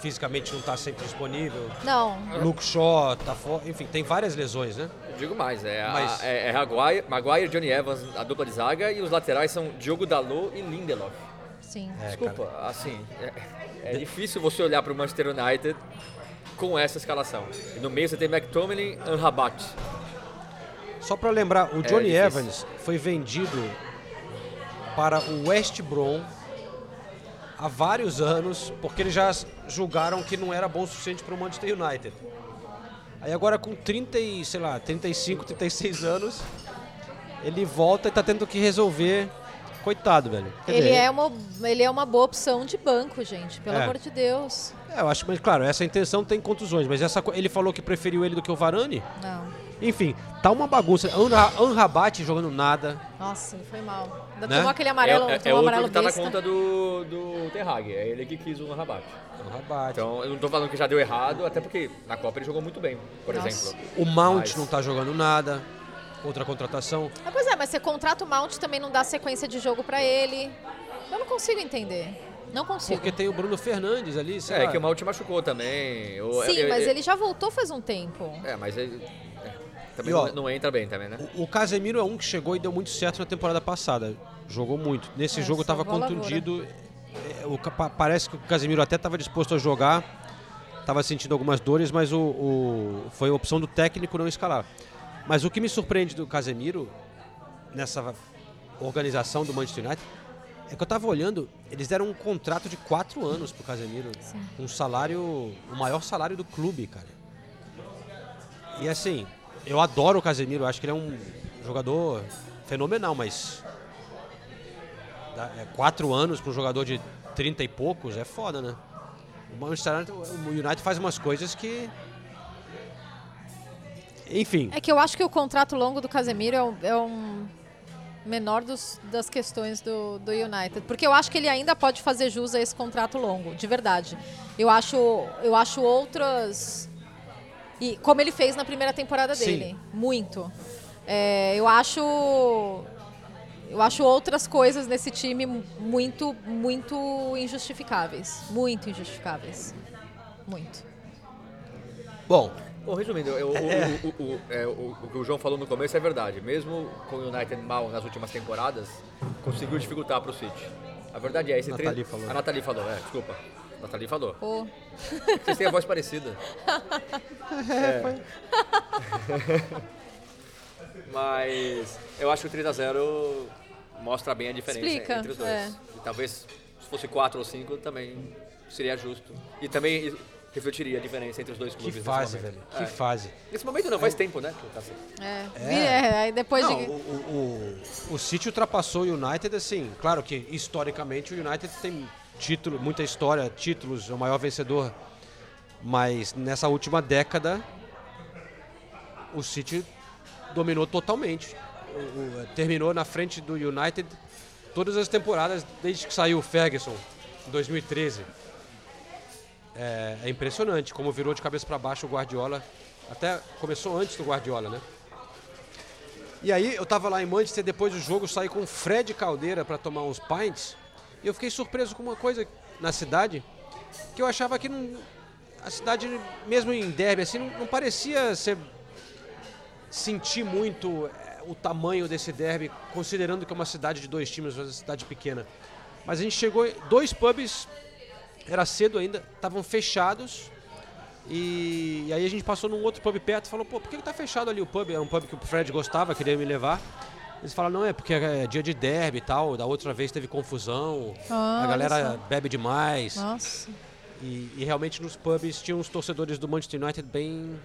[SPEAKER 4] fisicamente não tá sempre disponível.
[SPEAKER 5] Não,
[SPEAKER 4] Luke Shaw tá fora. Enfim, tem várias lesões, né?
[SPEAKER 6] Eu digo mais, é, a-
[SPEAKER 4] Mas-
[SPEAKER 6] é, é Maguire, Maguire, Johnny Evans, a dupla de zaga, e os laterais são Diogo Dalot e Lindelof.
[SPEAKER 5] sim.
[SPEAKER 4] É,
[SPEAKER 6] Desculpa, assim, é, é difícil você olhar para o Manchester United com essa escalação. E no meio você tem McTominay, Anrabat.
[SPEAKER 4] Só para lembrar, o Johnny
[SPEAKER 6] difícil.
[SPEAKER 4] Evans foi vendido para o West Brom há vários anos, porque eles já julgaram que não era bom o suficiente para o Manchester United. Aí agora com 30 e, sei lá, 35, 36 anos, ele volta e tá tendo que resolver. Coitado, velho. Quer
[SPEAKER 5] Ele
[SPEAKER 4] dizer,
[SPEAKER 5] é, uma, ele é uma boa opção de banco, gente. Pelo
[SPEAKER 4] É.
[SPEAKER 5] amor de Deus.
[SPEAKER 4] é, eu acho, mas claro, essa intenção tem contusões, mas essa, ele falou que preferiu ele do que o Varane.
[SPEAKER 5] Não.
[SPEAKER 4] Enfim, tá uma bagunça. Anra- Anrabat jogando nada.
[SPEAKER 5] Nossa, ele foi mal. Ainda
[SPEAKER 4] Né?
[SPEAKER 5] tomou aquele amarelo,
[SPEAKER 6] é, é
[SPEAKER 5] tomou
[SPEAKER 6] outro
[SPEAKER 5] amarelo
[SPEAKER 6] que tá na
[SPEAKER 5] besta.
[SPEAKER 6] conta do, do Ten Hag. É ele que quis o Rabat.
[SPEAKER 4] Anrabat.
[SPEAKER 6] Então, eu não tô falando que já deu errado, até porque na Copa ele jogou muito bem, por
[SPEAKER 5] Nossa.
[SPEAKER 6] exemplo.
[SPEAKER 4] o Mount
[SPEAKER 6] Mas-
[SPEAKER 4] não tá jogando nada. Outra contratação.
[SPEAKER 5] Ah, pois é, mas você contrata o Mount também não dá sequência de jogo pra ele. Eu não consigo entender. Não consigo.
[SPEAKER 4] Porque tem o Bruno Fernandes ali, sei
[SPEAKER 6] É,
[SPEAKER 4] lá.
[SPEAKER 6] que o te machucou também.
[SPEAKER 5] Sim,
[SPEAKER 6] eu- eu-
[SPEAKER 5] mas
[SPEAKER 6] eu-
[SPEAKER 5] ele já voltou faz um tempo.
[SPEAKER 6] É, mas ele. Também
[SPEAKER 4] E, ó,
[SPEAKER 6] não, não entra bem também, né?
[SPEAKER 4] O Casemiro é um que chegou e deu muito certo na temporada passada. Jogou muito. Nesse
[SPEAKER 5] É,
[SPEAKER 4] jogo tava
[SPEAKER 5] salvou a
[SPEAKER 4] contundido. É, o parece que o Casemiro até estava disposto a jogar. Tava sentindo algumas dores, mas o, o- foi a opção do técnico não escalar. Mas o que me surpreende do Casemiro nessa organização do Manchester United é que eu tava olhando, eles deram um contrato de quatro anos pro Casemiro. Um salário, o maior salário do clube, cara. E assim, eu adoro o Casemiro, acho que ele é um jogador fenomenal, mas é, quatro anos para um jogador de 30 e poucos é foda, né? O Manchester United, o United faz umas coisas que. Enfim,
[SPEAKER 5] É que eu acho que o contrato longo do Casemiro é um, é um menor dos- das questões do, do United. Porque eu acho que ele ainda pode fazer jus a esse contrato longo, de verdade. Eu acho, eu acho outras. E como ele fez na primeira temporada
[SPEAKER 4] Sim.
[SPEAKER 5] dele. Muito. É, eu acho. Eu acho outras coisas nesse time muito, muito injustificáveis. Muito injustificáveis. Muito.
[SPEAKER 4] bom,
[SPEAKER 6] Bom, resumindo, eu- o, o, o, o- é, o- o que o João falou no começo é verdade. Mesmo com o United mal nas últimas temporadas, conseguiu dificultar para o City. A verdade é esse
[SPEAKER 4] Nathalie
[SPEAKER 6] tre-
[SPEAKER 4] falou.
[SPEAKER 6] A Nathalie falou, é, desculpa. A Nathalie falou.
[SPEAKER 5] Pô.
[SPEAKER 6] Vocês têm a voz parecida. É. Mas eu acho que o 3x0 mostra bem a diferença
[SPEAKER 5] Explica,
[SPEAKER 6] entre os dois.
[SPEAKER 5] é.
[SPEAKER 6] E talvez se fosse 4 ou 5 também seria justo. E também refletiria a diferença entre os dois
[SPEAKER 4] que
[SPEAKER 6] clubes. nesse
[SPEAKER 4] fase, velho. Que
[SPEAKER 6] É.
[SPEAKER 4] fase.
[SPEAKER 6] Nesse momento não, faz tempo, né? que tá assim.
[SPEAKER 5] É.
[SPEAKER 4] É.
[SPEAKER 5] É, aí depois
[SPEAKER 4] Não,
[SPEAKER 5] de.
[SPEAKER 4] o, o, o, o City ultrapassou o United, assim, claro que historicamente o United tem título, muita história, títulos, é o maior vencedor, mas nessa última década o City dominou totalmente. Terminou na frente do United todas as temporadas desde que saiu o Ferguson, em 2013. É, é impressionante como virou de cabeça para baixo o Guardiola. Até começou antes do Guardiola, né? E aí eu tava lá em Manchester depois do jogo, saí com o Fred Caldeira para tomar uns pints. E eu fiquei surpreso com uma coisa na cidade que eu achava que não, a cidade, mesmo em derby, assim, não, não parecia ser sentir muito eh, o tamanho desse derby, considerando que é uma cidade de dois times, uma cidade pequena. Mas a gente chegou, dois pubs, era cedo ainda, estavam fechados. E, e aí a gente passou num outro pub perto e falou, pô, por que, que tá fechado ali o pub? É um pub que o Fred gostava, queria me levar. Eles falaram, não, é porque é dia de derby e tal, da outra vez teve confusão,
[SPEAKER 5] Ah,
[SPEAKER 4] a galera bebe demais.
[SPEAKER 5] Nossa.
[SPEAKER 4] E, e realmente nos pubs tinham os torcedores do Manchester United bem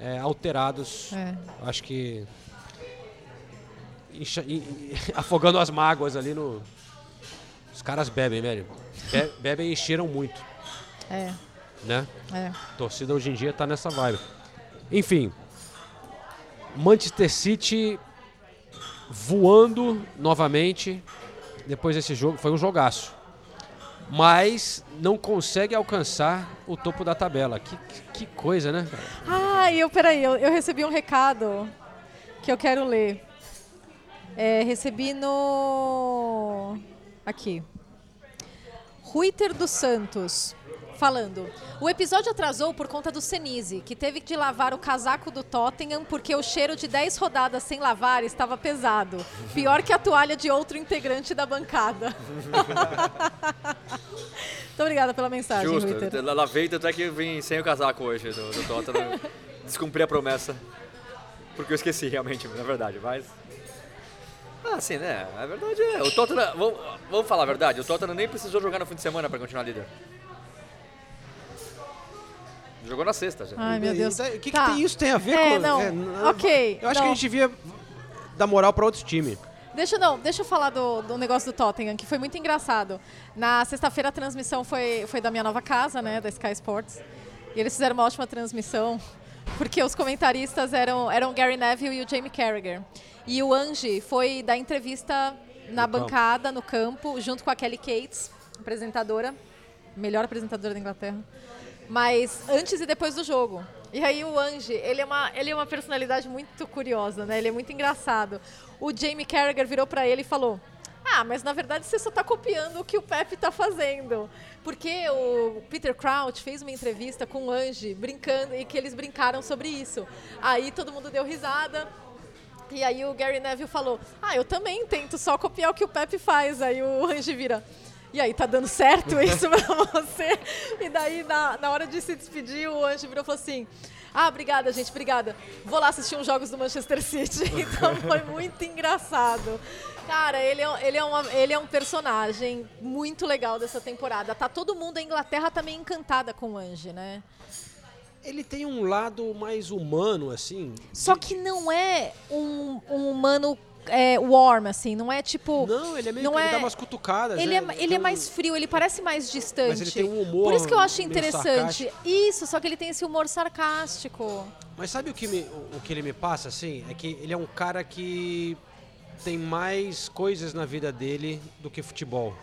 [SPEAKER 4] é, alterados.
[SPEAKER 5] É.
[SPEAKER 4] Acho que encha- e- e- afogando as mágoas ali no. Os caras bebem, velho. Be- bebem e encheram muito,
[SPEAKER 5] É,
[SPEAKER 4] né?
[SPEAKER 5] é.
[SPEAKER 4] A torcida hoje em dia tá nessa vibe. Enfim, Manchester City voando novamente depois desse jogo. Foi um jogaço. Mas não consegue alcançar o topo da tabela. Que, que- coisa, né?
[SPEAKER 5] Ah, eu, peraí, eu, eu recebi um recado que eu quero ler. É, recebi no. Aqui. Ruiter dos Santos. Falando. O episódio atrasou por conta do Senise, que teve de lavar o casaco do Tottenham porque o cheiro de 10 rodadas sem lavar estava pesado. Pior que a toalha de outro integrante da bancada. Muito obrigada pela mensagem.
[SPEAKER 6] Justo, lavei, tanto é que eu vim sem o casaco hoje do, do Tottenham. Descumpri a promessa. Porque eu esqueci realmente, na verdade, mas. Ah, sim, né? A verdade é. O Tottenham. Vamos, vamos falar a verdade. O Tottenham nem precisou jogar no fim de semana pra continuar líder. Jogou na sexta já.
[SPEAKER 5] Ai, meu Deus.
[SPEAKER 4] O que, que
[SPEAKER 5] Tá.
[SPEAKER 4] tem isso tem a ver
[SPEAKER 5] É,
[SPEAKER 4] com.
[SPEAKER 5] não.
[SPEAKER 4] n-
[SPEAKER 5] Ok,
[SPEAKER 4] Eu acho que
[SPEAKER 5] não.
[SPEAKER 4] a gente devia dar moral pra outros times.
[SPEAKER 5] Deixa, não, deixa eu falar do, do negócio do Tottenham, que foi muito engraçado. Na sexta-feira a transmissão foi, foi da minha nova casa, né, da Sky Sports. E eles fizeram uma ótima transmissão, porque os comentaristas eram, eram o Gary Neville e o Jamie Carragher. E o Angie foi dar entrevista na
[SPEAKER 4] No campo.
[SPEAKER 5] bancada, no campo, junto com a Kelly Cates, apresentadora, melhor apresentadora da Inglaterra. Mas antes e depois do jogo. E aí o Ange, ele é uma, ele é uma personalidade muito curiosa, né? Ele é muito engraçado. O Jamie Carragher virou pra ele e falou: "Ah, mas na verdade você só tá copiando o que o Pepe tá fazendo". Porque o Peter Crouch fez uma entrevista com o Ange brincando e que eles brincaram sobre isso. Aí todo mundo deu risada. E aí o Gary Neville falou: Ah, eu também tento só copiar o que o Pepe faz. Aí o Ange vira. E aí, tá dando certo isso pra você? E daí, na, na hora de se despedir, o Ange virou e falou assim: Ah, obrigada, gente, obrigada. Vou lá assistir uns jogos do Manchester City. Então foi muito engraçado. Cara, ele é, ele, é uma, ele é um personagem muito legal dessa temporada. Tá todo mundo, a Inglaterra tá meio encantada com o Ange, né?
[SPEAKER 4] Ele tem um lado mais humano, assim.
[SPEAKER 5] Só que não é um, um humano é, warm, assim, não é tipo.
[SPEAKER 4] Não, ele é meio
[SPEAKER 5] não é-
[SPEAKER 4] dá umas cutucadas.
[SPEAKER 5] Ele, é,
[SPEAKER 4] né?
[SPEAKER 5] ele é mais frio, ele parece mais distante.
[SPEAKER 4] Mas ele tem um humor
[SPEAKER 5] Por isso que eu acho interessante.
[SPEAKER 4] sarcástico.
[SPEAKER 5] Isso, só que ele tem esse humor sarcástico.
[SPEAKER 4] Mas sabe o que, me- o- o que ele me passa, assim? É que ele é um cara que tem mais coisas na vida dele do que futebol.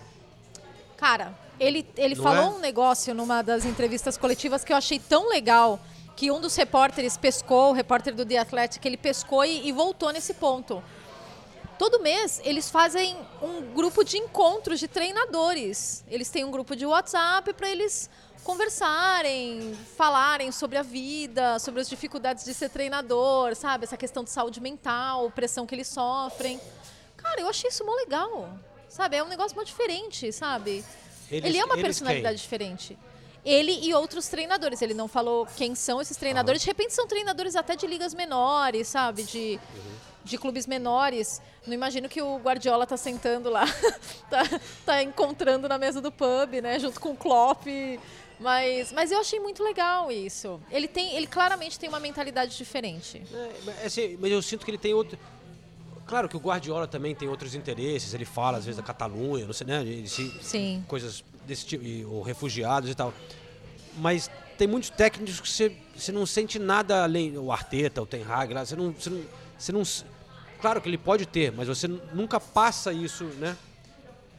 [SPEAKER 5] Cara, ele, ele
[SPEAKER 4] Não
[SPEAKER 5] falou
[SPEAKER 4] é?
[SPEAKER 5] um negócio numa das entrevistas coletivas que eu achei tão legal que um dos repórteres pescou, o repórter do The Athletic, ele pescou e, e voltou nesse ponto. Todo mês eles fazem um grupo de encontros de treinadores. Eles têm um grupo de WhatsApp para eles conversarem, falarem sobre a vida, sobre as dificuldades de ser treinador, sabe? Essa questão de saúde mental, pressão que eles sofrem. Cara, eu achei isso mó legal. Sabe? É um negócio mó diferente, sabe?
[SPEAKER 4] Eles-
[SPEAKER 5] ele é uma personalidade diferente. Ele e outros treinadores. Ele não falou quem são esses treinadores. De repente são treinadores até de ligas menores, sabe? De, de clubes menores. Não imagino que o Guardiola tá sentando lá, tá, tá encontrando na mesa do pub, né? Junto com o Klopp. Mas, mas eu achei muito legal isso. Ele tem, ele claramente tem uma mentalidade diferente.
[SPEAKER 4] É, mas, assim, mas eu sinto que ele tem outro. Claro que o Guardiola também tem outros interesses. Ele fala às vezes da Catalunha, não sei, né? Ele se,
[SPEAKER 5] Sim.
[SPEAKER 4] coisas desse tipo, e- ou refugiados e tal. Mas tem muitos técnicos que você, você não sente nada além. O Arteta, o Ten Hag, lá, você não, você não, você não. Claro que ele pode ter, mas você nu- nunca passa isso, né?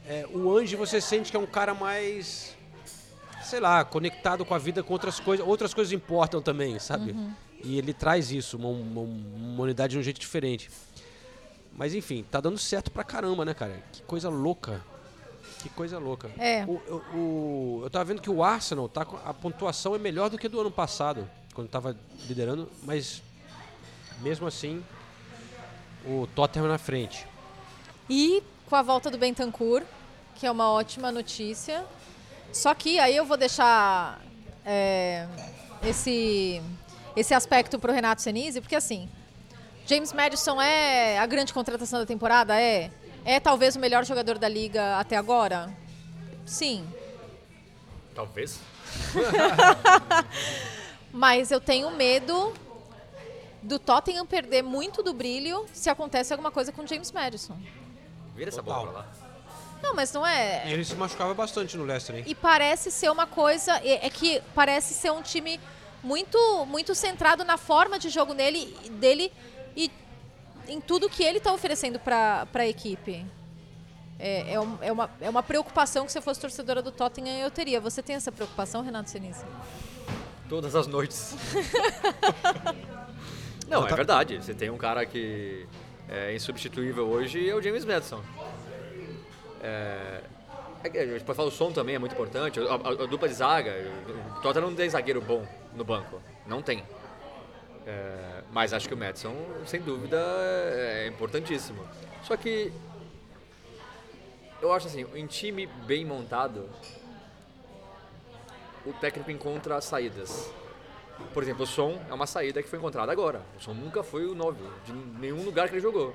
[SPEAKER 4] É, o Ange você sente que é um cara mais. Sei lá, conectado com a vida com outras coisas. Outras coisas importam também, sabe? E ele traz isso, uma, uma, uma unidade de um jeito diferente. Mas enfim, tá dando certo pra caramba, né, cara? Que coisa louca. Que coisa louca.
[SPEAKER 5] É.
[SPEAKER 4] O, o- o- eu tava vendo que o Arsenal, tá, a pontuação é melhor do que do ano passado, quando tava liderando, mas mesmo assim, o Tottenham na frente.
[SPEAKER 5] E com a volta do Bentancur, que é uma ótima notícia. Só que aí eu vou deixar é, esse, esse aspecto para o Renato Senise, porque assim, James Madison é a grande contratação da temporada? É. É talvez o melhor jogador da liga até agora? Sim.
[SPEAKER 6] Talvez.
[SPEAKER 5] Mas eu tenho medo do Tottenham perder muito do brilho se acontece alguma coisa com James Madison.
[SPEAKER 6] Vira essa bola pra lá.
[SPEAKER 5] Não, mas não é.
[SPEAKER 4] Ele se machucava bastante no Leicester, hein?
[SPEAKER 5] E parece ser uma coisa. É é que parece ser um time muito, muito centrado na forma de jogo nele, dele e em tudo que ele está oferecendo para a equipe. É, é, um- é uma, é uma preocupação que se eu fosse torcedora do Tottenham eu teria. Você tem essa preocupação, Renato Senise?
[SPEAKER 6] Todas as noites. Não, é verdade. Você tem um cara que é insubstituível hoje é o James Madison. É, é a gente pode falar o som também é muito importante. A, a- a dupla de zaga, o Tottenham não tem zagueiro bom no banco. Não tem. É, mas acho que o Madison, sem dúvida, é importantíssimo. Só que eu acho assim, em time bem montado, o técnico encontra saídas. Por exemplo, o som é uma saída que foi encontrada agora. O som nunca foi o 9 de nenhum lugar que ele jogou.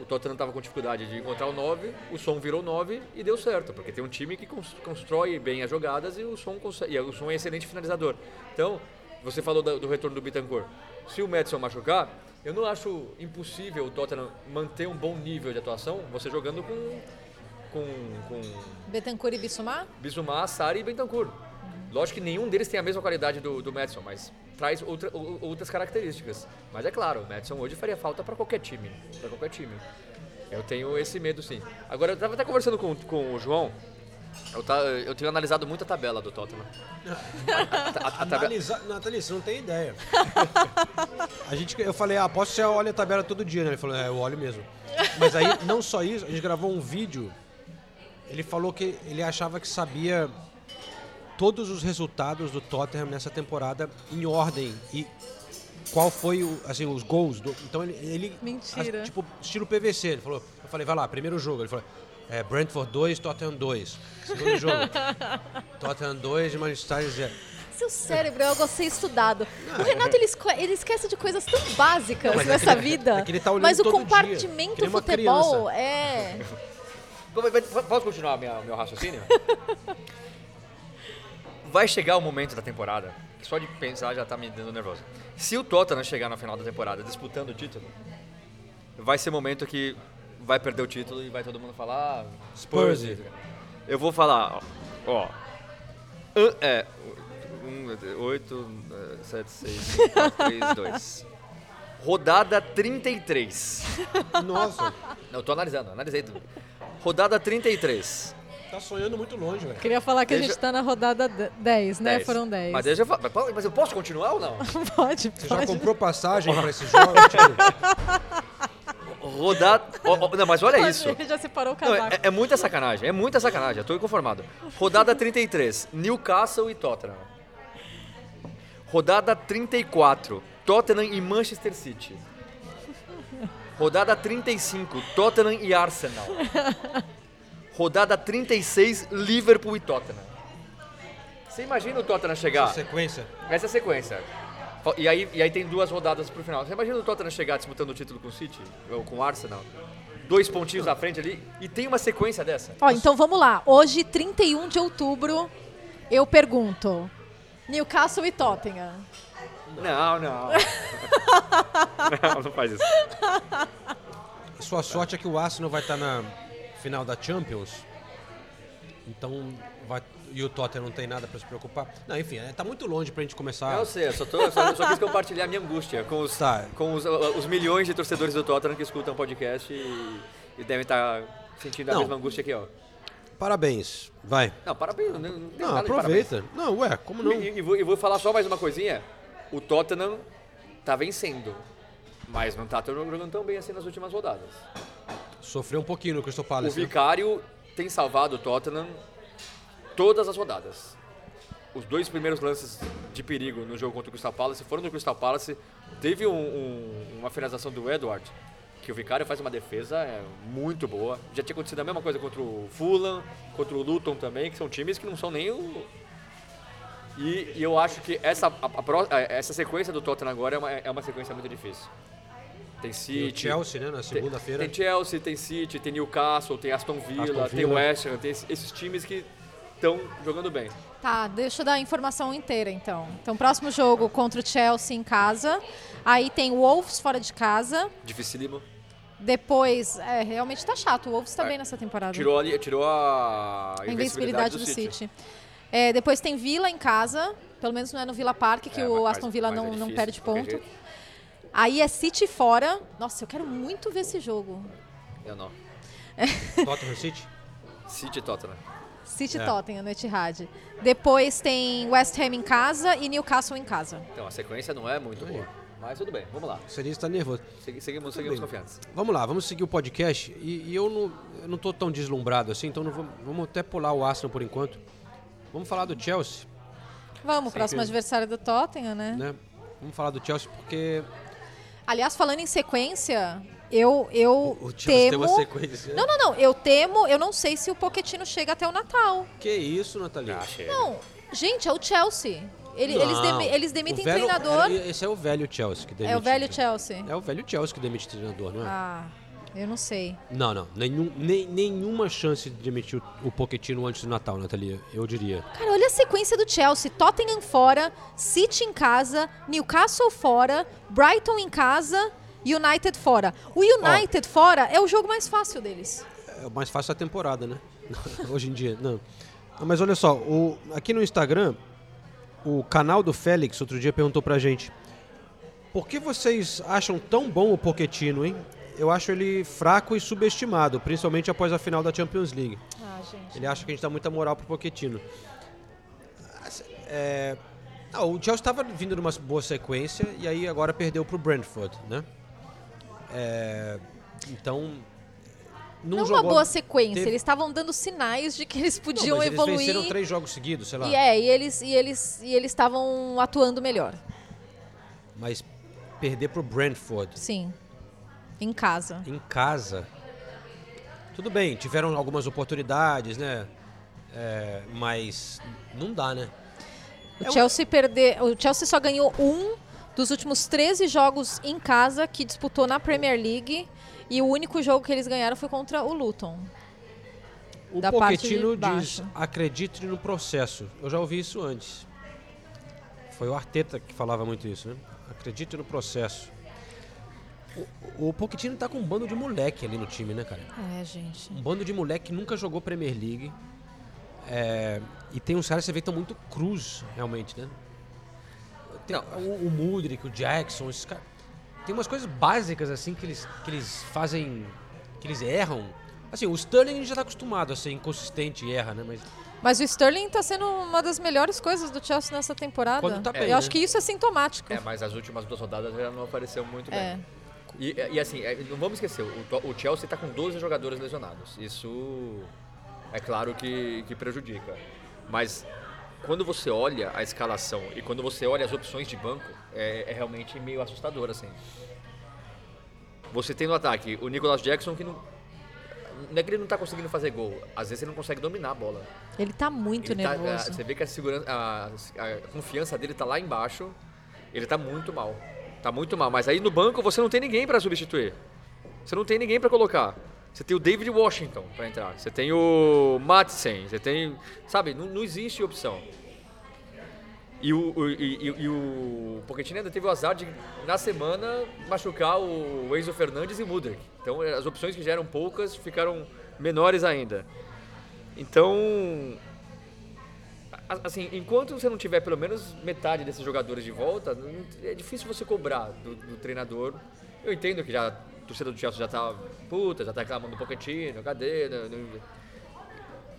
[SPEAKER 6] o Tottenham estava com dificuldade de encontrar o 9, o Som virou 9 e deu certo, porque tem um time que cons- constrói bem as jogadas e o Som, e o Som é excelente finalizador. Então, você falou do retorno do Bittencourt. Se o Madison machucar, eu não acho impossível o Tottenham manter um bom nível de atuação, você jogando com, com, com
[SPEAKER 5] Betancourt e Bissumar?
[SPEAKER 6] Bizumar, Sari e Bentancur. Lógico que nenhum deles tem a mesma qualidade do, do Madison, mas traz outra- ou- outras características. Mas é claro, o Madison hoje faria falta para qualquer time. Para qualquer time. Eu tenho esse medo sim. Agora, eu estava até conversando com, com o João. Eu, tá, eu tenho analisado muito a tabela do Tottenham. A, a- a tabela,
[SPEAKER 4] Analisar, Nathalie, você não tem ideia. A gente, eu falei, ah, que você olha a tabela todo dia, né? Ele falou, é, eu olho mesmo. Mas aí, não só isso, a gente gravou um vídeo. Ele falou que ele achava que sabia todos os resultados do Tottenham nessa temporada em ordem e qual foi o, assim, os gols. Do, então ele, ele
[SPEAKER 5] Mentira.
[SPEAKER 4] as- tipo estilo PVC. Ele falou, eu falei, vai lá, primeiro jogo. Ele falou, é, Brentford 2, Tottenham 2. Segundo jogo, Tottenham 2 e Manchester United 0.
[SPEAKER 5] Seu cérebro é algo a ser estudado. O Renato, ele, esco- ele esquece de coisas tão básicas nessa vida.
[SPEAKER 4] é que ele tá olhando
[SPEAKER 5] mas o
[SPEAKER 4] dia,
[SPEAKER 5] compartimento
[SPEAKER 4] uma
[SPEAKER 5] futebol
[SPEAKER 4] criança.
[SPEAKER 5] é...
[SPEAKER 6] Posso continuar minha, meu raciocínio? Vai chegar o momento da temporada que só de pensar já tá me dando nervoso. Se o Tottenham chegar no final da temporada disputando o título, vai ser momento que vai perder o título e vai todo mundo falar ah, Spurs.
[SPEAKER 4] Spurs.
[SPEAKER 6] Eu vou falar, ó. ó é. 8, 7, 6, 4, 3, 2. Rodada 33.
[SPEAKER 4] Nossa,
[SPEAKER 6] Eu tô analisando, analisei tudo. Rodada 33.
[SPEAKER 4] Tá sonhando muito longe, velho.
[SPEAKER 5] Queria falar que a
[SPEAKER 6] Deixa-
[SPEAKER 5] gente tá na rodada de- 10, né?
[SPEAKER 6] 10.
[SPEAKER 5] Foram 10.
[SPEAKER 6] Mas, deixa mas eu posso continuar ou não?
[SPEAKER 5] Pode,
[SPEAKER 4] Você já
[SPEAKER 5] pode.
[SPEAKER 4] comprou passagem pra esse jogo? Tipo,
[SPEAKER 6] Rodada. ó, ó, não, mas olha isso.
[SPEAKER 5] Ele já separou o
[SPEAKER 6] Não,
[SPEAKER 5] cavaco.
[SPEAKER 6] é, é muita sacanagem, é muita sacanagem, eu tô inconformado. Rodada 33, Newcastle e Tottenham. Rodada 34, Tottenham e Manchester City. Rodada 35, Tottenham e Arsenal. Rodada 36, Liverpool e Tottenham. Você imagina o Tottenham chegar.
[SPEAKER 4] sequência.
[SPEAKER 6] Essa é a sequência. E aí, e aí tem duas rodadas pro final. Você imagina o Tottenham chegar disputando o título com o City, ou com o Arsenal? Dois pontinhos à frente ali, e tem uma sequência dessa.
[SPEAKER 5] Ó, então vamos lá. Hoje, 31 de outubro, eu pergunto: Newcastle e Tottenham.
[SPEAKER 6] Não, não. não, não faz isso.
[SPEAKER 4] Sua sorte é que o Arsenal vai estar na final da Champions. Então, vai, e o Tottenham não tem nada pra se preocupar. Não, enfim, é, tá muito longe pra gente começar.
[SPEAKER 6] Eu sei, eu só, tô, eu só, só quis compartilhar a minha angústia com os,
[SPEAKER 4] Tá.
[SPEAKER 6] com os, os milhões de torcedores do Tottenham que escutam o podcast e, e devem estar sentindo a
[SPEAKER 4] Não.
[SPEAKER 6] mesma angústia aqui, ó.
[SPEAKER 4] Parabéns. Vai.
[SPEAKER 6] Não, parabéns. Não, não,
[SPEAKER 4] Não, aproveita. Não, ué, como não?
[SPEAKER 6] E, e vou, e vou falar só mais uma coisinha. O Tottenham tá vencendo, mas não tá tão- jogando tão bem assim nas últimas rodadas.
[SPEAKER 4] Sofreu um pouquinho no Crystal
[SPEAKER 6] O
[SPEAKER 4] Palace. né?
[SPEAKER 6] Vicário tem salvado o Tottenham todas as rodadas. Os dois primeiros lances de perigo no jogo contra o Crystal Palace foram no Crystal Palace. Teve um- um- uma finalização do Edward, que o Vicário faz uma defesa é, muito boa. Já tinha acontecido a mesma coisa contra o Fulham, contra o Luton também, que são times que não são nem o... E, e eu acho que essa, a- a- essa sequência do Tottenham agora é uma, é uma sequência muito difícil. Tem City,
[SPEAKER 4] Chelsea, né, na
[SPEAKER 6] tem-
[SPEAKER 4] segunda-feira.
[SPEAKER 6] Tem Chelsea, tem City, tem Newcastle, tem Aston Villa,
[SPEAKER 4] Aston
[SPEAKER 6] tem
[SPEAKER 4] Villa.
[SPEAKER 6] West Ham, tem esses, times que estão jogando bem.
[SPEAKER 5] Tá, deixa eu dar a informação inteira então. Então, próximo jogo contra o Chelsea em casa. Aí tem o Wolves fora de casa.
[SPEAKER 6] Dificílimo.
[SPEAKER 5] Depois, é, realmente tá chato. O Wolves tá
[SPEAKER 6] É,
[SPEAKER 5] bem nessa temporada.
[SPEAKER 6] Tirou, ali, tirou a,
[SPEAKER 5] a invencibilidade do City. É, depois tem Villa em casa. Pelo menos não é no Villa Park, que
[SPEAKER 6] É,
[SPEAKER 5] o
[SPEAKER 6] mas-
[SPEAKER 5] Aston Villa
[SPEAKER 6] mas é
[SPEAKER 5] não, não perde ponto. Aí é City fora. Nossa, eu quero muito ver esse jogo.
[SPEAKER 6] Eu não.
[SPEAKER 4] Tottenham City.
[SPEAKER 6] City Tottenham.
[SPEAKER 5] City
[SPEAKER 4] É.
[SPEAKER 5] Tottenham no Etihad. Depois tem West Ham em casa e Newcastle em casa.
[SPEAKER 6] Então, a sequência não é muito boa. Mas tudo bem, vamos lá.
[SPEAKER 4] O Seria está nervoso.
[SPEAKER 6] Segui- Seguimos, seguimos confiantes.
[SPEAKER 4] Vamos lá, vamos seguir o podcast. E, e eu, não, eu não tô tão deslumbrado assim, então não vamos, vamos até pular o Arsenal por enquanto. Vamos falar do Chelsea,
[SPEAKER 5] Vamos, próximo adversário do Tottenham, né?
[SPEAKER 4] né? Vamos falar do Chelsea porque
[SPEAKER 5] Aliás, falando em sequência, eu, eu
[SPEAKER 4] o Chelsea tem
[SPEAKER 5] temo...
[SPEAKER 4] uma sequência.
[SPEAKER 5] Não, não, não. Eu temo... Eu não sei se o Pochettino chega até o Natal.
[SPEAKER 4] Que isso, Nathalie?
[SPEAKER 6] Ah, chega.
[SPEAKER 5] Não, gente, é o Chelsea. Ele- eles, demi- eles demitem
[SPEAKER 4] O velho-
[SPEAKER 5] treinador.
[SPEAKER 4] era- Esse é o velho Chelsea que demite.
[SPEAKER 5] É o velho Chelsea.
[SPEAKER 4] É o velho Chelsea que demite treinador, não é?
[SPEAKER 5] Ah, Eu não sei.
[SPEAKER 4] Não, não. Nenhum, nem- nenhuma chance de demitir o, o Pochettino antes do Natal, Nathalie, eu diria.
[SPEAKER 5] Cara, olha a sequência do Chelsea. Tottenham fora, City em casa, Newcastle fora, Brighton em casa, United fora. O United fora é o jogo mais fácil deles.
[SPEAKER 4] É o mais fácil da temporada, né? Hoje em dia, não. Não, Mas olha só, o- aqui no Instagram, o canal do Félix outro dia perguntou pra gente: Por que vocês acham tão bom o Pochettino, hein? Eu acho ele fraco e subestimado, principalmente após a final da Champions League.
[SPEAKER 5] Ah.
[SPEAKER 4] Ele acha que a gente dá muita moral pro Pochettino. É, ah, o Chelsea estava vindo numa boa sequência e aí agora perdeu pro Brentford, né? É, então. Não,
[SPEAKER 5] Não uma boa sequência.
[SPEAKER 4] teve-
[SPEAKER 5] Eles estavam dando sinais de que eles
[SPEAKER 4] Não,
[SPEAKER 5] podiam
[SPEAKER 4] mas eles
[SPEAKER 5] evoluir.
[SPEAKER 4] venceram três jogos seguidos, sei lá.
[SPEAKER 5] E é, e eles e eles e eles estavam atuando melhor.
[SPEAKER 4] Mas perder pro Brentford
[SPEAKER 5] Sim. Em casa.
[SPEAKER 4] em casa. Tudo bem, tiveram algumas oportunidades, né? É, mas não dá, né?
[SPEAKER 5] O Chelsea perder, o Chelsea só ganhou um dos últimos 13 jogos em casa que disputou na Premier League e o único jogo que eles ganharam foi contra o Luton.
[SPEAKER 4] O
[SPEAKER 5] Da
[SPEAKER 4] Pochettino diz: acredite no processo. Eu já ouvi isso antes. Foi o Arteta que falava muito isso, né? Acredite no processo. O, o Pochettino tá com um bando de moleque ali no time, né, cara?
[SPEAKER 5] É, gente.
[SPEAKER 4] Um bando de moleque que nunca jogou Premier League. É, e tem uns caras que você vê que estão muito cruz, realmente, né? Tem o, o Mudrik, o Jackson, esses caras. Tem umas coisas básicas, assim, que eles, que eles fazem. que eles erram. Assim, o Sterling já tá acostumado a ser inconsistente e erra, né? Mas
[SPEAKER 5] Mas o Sterling tá sendo uma das melhores coisas do Chelsea nessa temporada.
[SPEAKER 4] Tá bem,
[SPEAKER 5] Eu
[SPEAKER 4] né?
[SPEAKER 5] acho que isso é sintomático.
[SPEAKER 6] É, mas as últimas duas rodadas já não apareceu muito
[SPEAKER 5] É.
[SPEAKER 6] bem. E, e assim, é, não vamos esquecer, o, o Chelsea está com 12 jogadores lesionados. Isso é claro que, que prejudica. Mas quando você olha a escalação e quando você olha as opções de banco, é, é realmente meio assustador, assim. Você tem no ataque o Nicolas Jackson que não. Não é que ele não está conseguindo fazer gol, às vezes ele não consegue dominar a bola.
[SPEAKER 5] Ele tá muito
[SPEAKER 6] Ele tá-
[SPEAKER 5] nervoso.
[SPEAKER 6] a- você vê que a, segurança, a, a confiança dele tá lá embaixo. Ele tá muito mal. Tá muito mal. Mas aí no banco você não tem ninguém para substituir. Você não tem ninguém para colocar. Você tem o David Washington para entrar. Você tem o Madsen. Você tem. Sabe, não, não existe opção. E o, o, e, e- e o Pochettino ainda teve o azar de, na semana, machucar o Enzo Fernandes e o Mudrik. Então as opções que já eram poucas ficaram menores ainda. Então, assim, enquanto você não tiver pelo menos metade desses jogadores de volta, é difícil você cobrar do, do treinador. Eu entendo que já a torcida do Chelsea já tá puta, já tá reclamando do Pochettino, cadê? Não- não-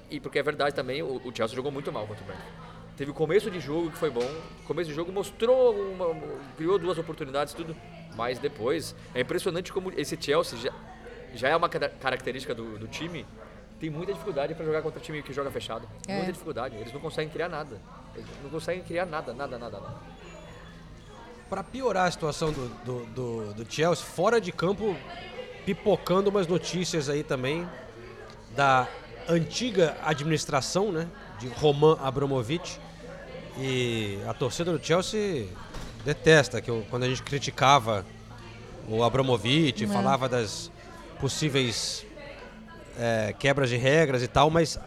[SPEAKER 6] E porque é verdade também, o, o Chelsea jogou muito mal contra o Brentford. Teve começo de jogo que foi bom, começo de jogo mostrou, uma, criou duas oportunidades, tudo, mas depois é impressionante como esse Chelsea já, já é uma cara- característica do, do time, tem muita dificuldade para jogar contra time que joga fechado.
[SPEAKER 5] É.
[SPEAKER 6] Muita dificuldade, eles não conseguem criar nada. Eles não conseguem criar nada, nada, nada, nada.
[SPEAKER 4] Para piorar a situação do, do, do, do Chelsea, fora de campo, pipocando umas notícias aí também da antiga administração, né? De Roman Abramovich. E a torcida do Chelsea detesta que eu- quando a gente criticava o Abramovich,
[SPEAKER 5] É.
[SPEAKER 4] falava das possíveis é, quebras de regras e tal, mas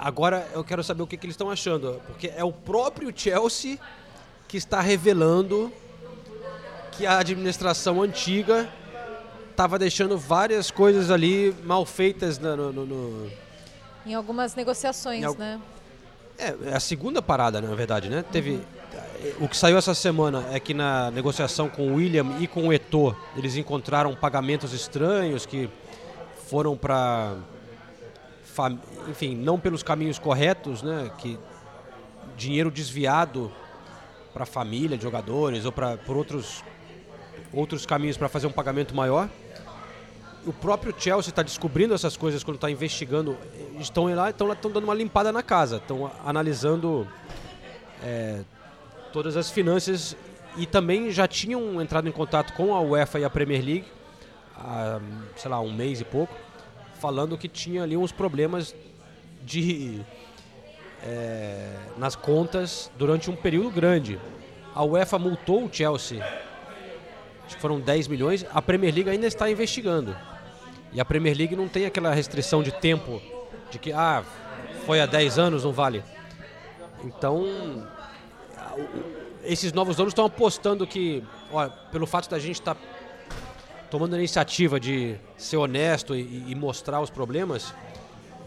[SPEAKER 4] agora eu quero saber o que, que eles estão achando, porque é o próprio Chelsea que está revelando que a administração antiga estava deixando várias coisas ali mal feitas na- no, no- no-
[SPEAKER 5] Em algumas negociações,
[SPEAKER 4] Em al-
[SPEAKER 5] né?
[SPEAKER 4] É, é a segunda parada, na verdade, né? Teve. O que saiu essa semana é que na negociação com o William e com o Eto'o, eles encontraram pagamentos estranhos que foram para. Enfim, não pelos caminhos corretos, né? Que dinheiro desviado para a família de jogadores ou para por outros outros caminhos para fazer um pagamento maior. O próprio Chelsea está descobrindo essas coisas quando está investigando. Estão lá, estão lá, estão dando uma limpada na casa, estão analisando é, todas as finanças e também já tinham entrado em contato com a UEFA e a Premier League há, sei lá, um mês e pouco, falando que tinha ali uns problemas de é, nas contas durante um período grande. A UEFA multou o Chelsea, acho que foram 10 milhões, a Premier League ainda está investigando. E a Premier League não tem aquela restrição de tempo de que, ah, foi há 10 anos, não vale. Então, esses novos donos estão apostando que, ó, pelo fato da gente estar tomando a iniciativa de ser honesto e, e mostrar os problemas,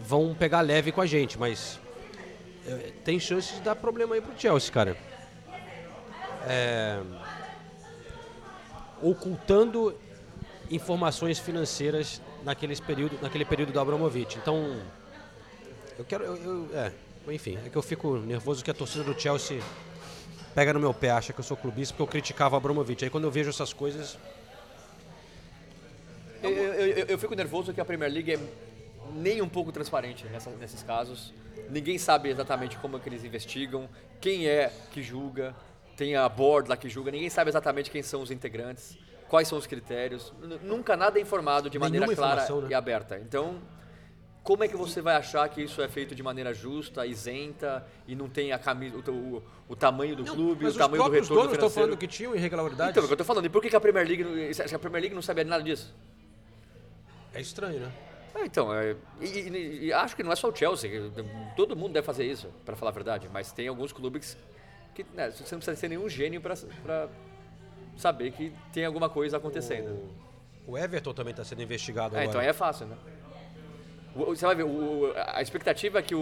[SPEAKER 4] vão pegar leve com a gente, mas é, tem chance de dar problema aí pro Chelsea, cara. É, ocultando informações financeiras naqueles período, naquele período do Abramovich. Então, eu quero, eu, eu- é, enfim, é que eu fico nervoso que a torcida do Chelsea pega no meu pé, acha que eu sou clubista porque eu criticava o Abramovich. Aí quando eu vejo essas coisas,
[SPEAKER 6] Eu, eu- eu- eu fico nervoso que a Premier League é nem um pouco transparente nessa- nesses casos. Ninguém sabe exatamente como é que eles investigam, quem é que julga, tem a board lá que julga, ninguém sabe exatamente quem são os integrantes, quais são os critérios. Nunca nada é informado de maneira
[SPEAKER 4] Nenhuma
[SPEAKER 6] clara
[SPEAKER 4] né?
[SPEAKER 6] e aberta. Então, como é que você vai achar que isso é feito de maneira justa, isenta e não tem a camisa, o, o- o tamanho do clube,
[SPEAKER 4] mas
[SPEAKER 6] o tamanho do retorno
[SPEAKER 4] donos estão falando que tinham irregularidades.
[SPEAKER 6] Então, é o que eu tô falando. E por que a Premier League, não- a Premier League não sabia nada disso?
[SPEAKER 4] É estranho, né?
[SPEAKER 6] É, então, é, e, e- e acho que não é só o Chelsea, todo mundo deve fazer isso, para falar a verdade, mas tem alguns clubes que né, você não precisa ser nenhum gênio para saber que tem alguma coisa acontecendo.
[SPEAKER 4] O Everton também está sendo investigado
[SPEAKER 6] É,
[SPEAKER 4] agora.
[SPEAKER 6] então aí é fácil, né? O- Você vai ver, o- a expectativa é que o,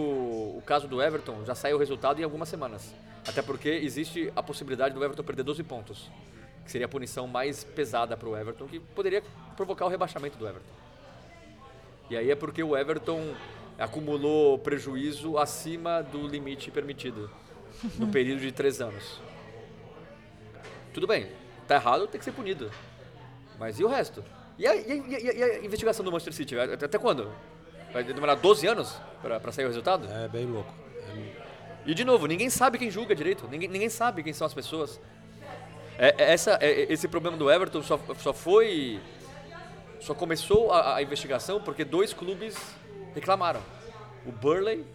[SPEAKER 6] o caso do Everton já saiu o resultado em algumas semanas. Até porque existe a possibilidade do Everton perder 12 pontos, que seria a punição mais pesada para o Everton, que poderia provocar o rebaixamento do Everton. E aí é porque o Everton acumulou prejuízo acima do limite permitido no período de três anos. Tudo bem, tá errado, tem que ser punido. Mas e o resto? E a, e a- e a- investigação do Manchester City? Até até quando? Vai demorar 12 anos para sair o resultado?
[SPEAKER 4] É bem louco.
[SPEAKER 6] E de novo, ninguém sabe quem julga direito, ninguém, ninguém sabe quem são as pessoas. É- é essa, é- esse problema do Everton só, só foi. Só começou a, a investigação porque dois clubes reclamaram. O Burley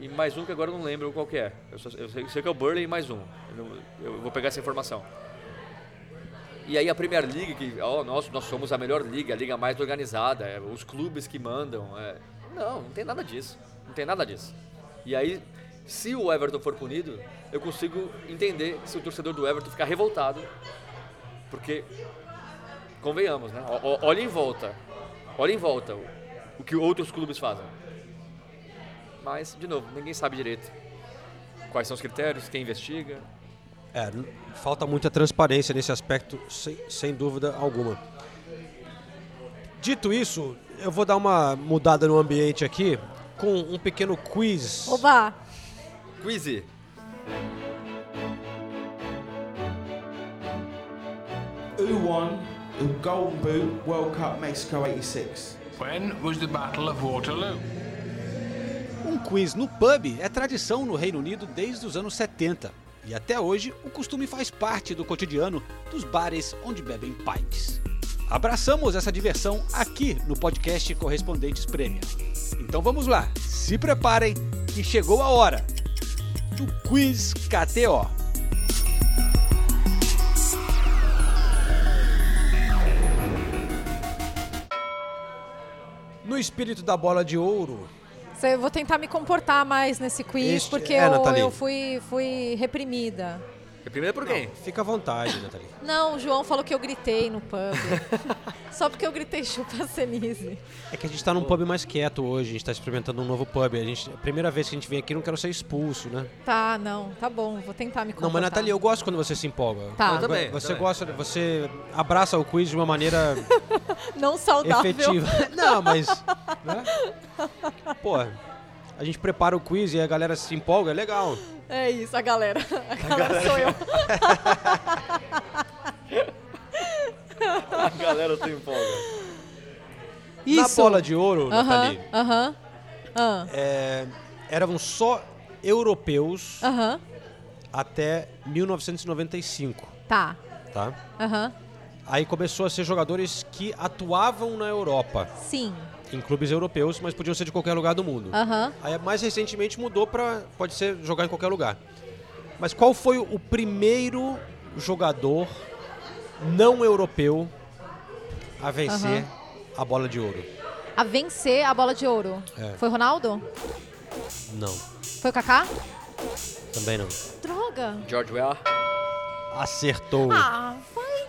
[SPEAKER 6] e mais um que agora eu não lembro qual que é. Eu, só- eu sei, sei que é o Burley e mais um. Eu, eu vou pegar essa informação. E aí a Premier League, que ó, nós, nós somos a melhor liga, a liga mais organizada, é, os clubes que mandam. é. Não, não tem nada disso. Não tem nada disso. E aí, se o Everton for punido, eu consigo entender se o torcedor do Everton ficar revoltado. Porque, convenhamos, né? O- o- Olha em volta. Olha em volta o, o que outros clubes fazem. Mas, de novo, ninguém sabe direito. Quais são os critérios, quem investiga.
[SPEAKER 4] É, falta muita transparência nesse aspecto, sem, sem dúvida alguma. Dito isso, eu vou dar uma mudada no ambiente aqui com um pequeno quiz.
[SPEAKER 5] Oba!
[SPEAKER 6] Quizy.
[SPEAKER 9] Who won the Golden Boot World Cup Mexico 86?
[SPEAKER 10] When was the Battle of Waterloo?
[SPEAKER 7] Um quiz no pub é tradição no Reino Unido desde os anos 70. E até hoje, o costume faz parte do cotidiano dos bares onde bebem pints. Abraçamos essa diversão aqui no podcast Correspondentes Premier. Então vamos lá, se preparem que chegou a hora do Quiz KTO.
[SPEAKER 4] No espírito da bola de ouro,
[SPEAKER 5] Eu vou tentar me comportar mais nesse quiz,
[SPEAKER 4] Este-
[SPEAKER 5] porque
[SPEAKER 4] é,
[SPEAKER 5] eu, eu fui, fui reprimida.
[SPEAKER 6] É primeiro por quem?
[SPEAKER 4] fica à vontade, Nathalie.
[SPEAKER 5] Não, o João falou que eu gritei no pub. Só porque eu gritei chupa Senise.
[SPEAKER 4] É que a gente tá num pub mais quieto hoje, a gente tá experimentando um novo pub. A, gente, a primeira vez que a gente vem aqui, não quero ser expulso, né?
[SPEAKER 5] Tá, não, tá bom, vou tentar me comportar.
[SPEAKER 4] Não, mas Nathalie, eu gosto quando você se empolga.
[SPEAKER 5] Tá. Eu
[SPEAKER 6] também,
[SPEAKER 4] Você
[SPEAKER 6] também.
[SPEAKER 4] gosta, você abraça o quiz de uma maneira
[SPEAKER 5] Não saudável.
[SPEAKER 4] efetiva. Não, mas. Né? Pô, a gente prepara o quiz e a galera se empolga, é legal.
[SPEAKER 5] É isso, a galera. A galera sou eu.
[SPEAKER 6] A galera se empolga.
[SPEAKER 4] Na
[SPEAKER 5] Isso.
[SPEAKER 4] bola de ouro,
[SPEAKER 5] Aham,
[SPEAKER 4] Nathalie,
[SPEAKER 5] aham. Ah,
[SPEAKER 4] é, eram só europeus
[SPEAKER 5] Aham,
[SPEAKER 4] até 1995,
[SPEAKER 5] tá.
[SPEAKER 4] tá?
[SPEAKER 5] Aham,
[SPEAKER 4] Aí começou a ser jogadores que atuavam na Europa,
[SPEAKER 5] sim.
[SPEAKER 4] Em clubes europeus, mas podiam ser de qualquer lugar do mundo.
[SPEAKER 5] Aham.
[SPEAKER 4] Aí mais recentemente mudou para pode ser jogar em qualquer lugar. Mas qual foi o primeiro jogador não europeu a vencer
[SPEAKER 5] Aham.
[SPEAKER 4] a bola de ouro.
[SPEAKER 5] A vencer a bola de ouro.
[SPEAKER 4] É.
[SPEAKER 5] Foi Ronaldo?
[SPEAKER 4] Não,
[SPEAKER 5] Foi o Kaká?
[SPEAKER 4] também não.
[SPEAKER 5] Droga.
[SPEAKER 6] George Weah.
[SPEAKER 4] Acertou.
[SPEAKER 5] Ah, vai.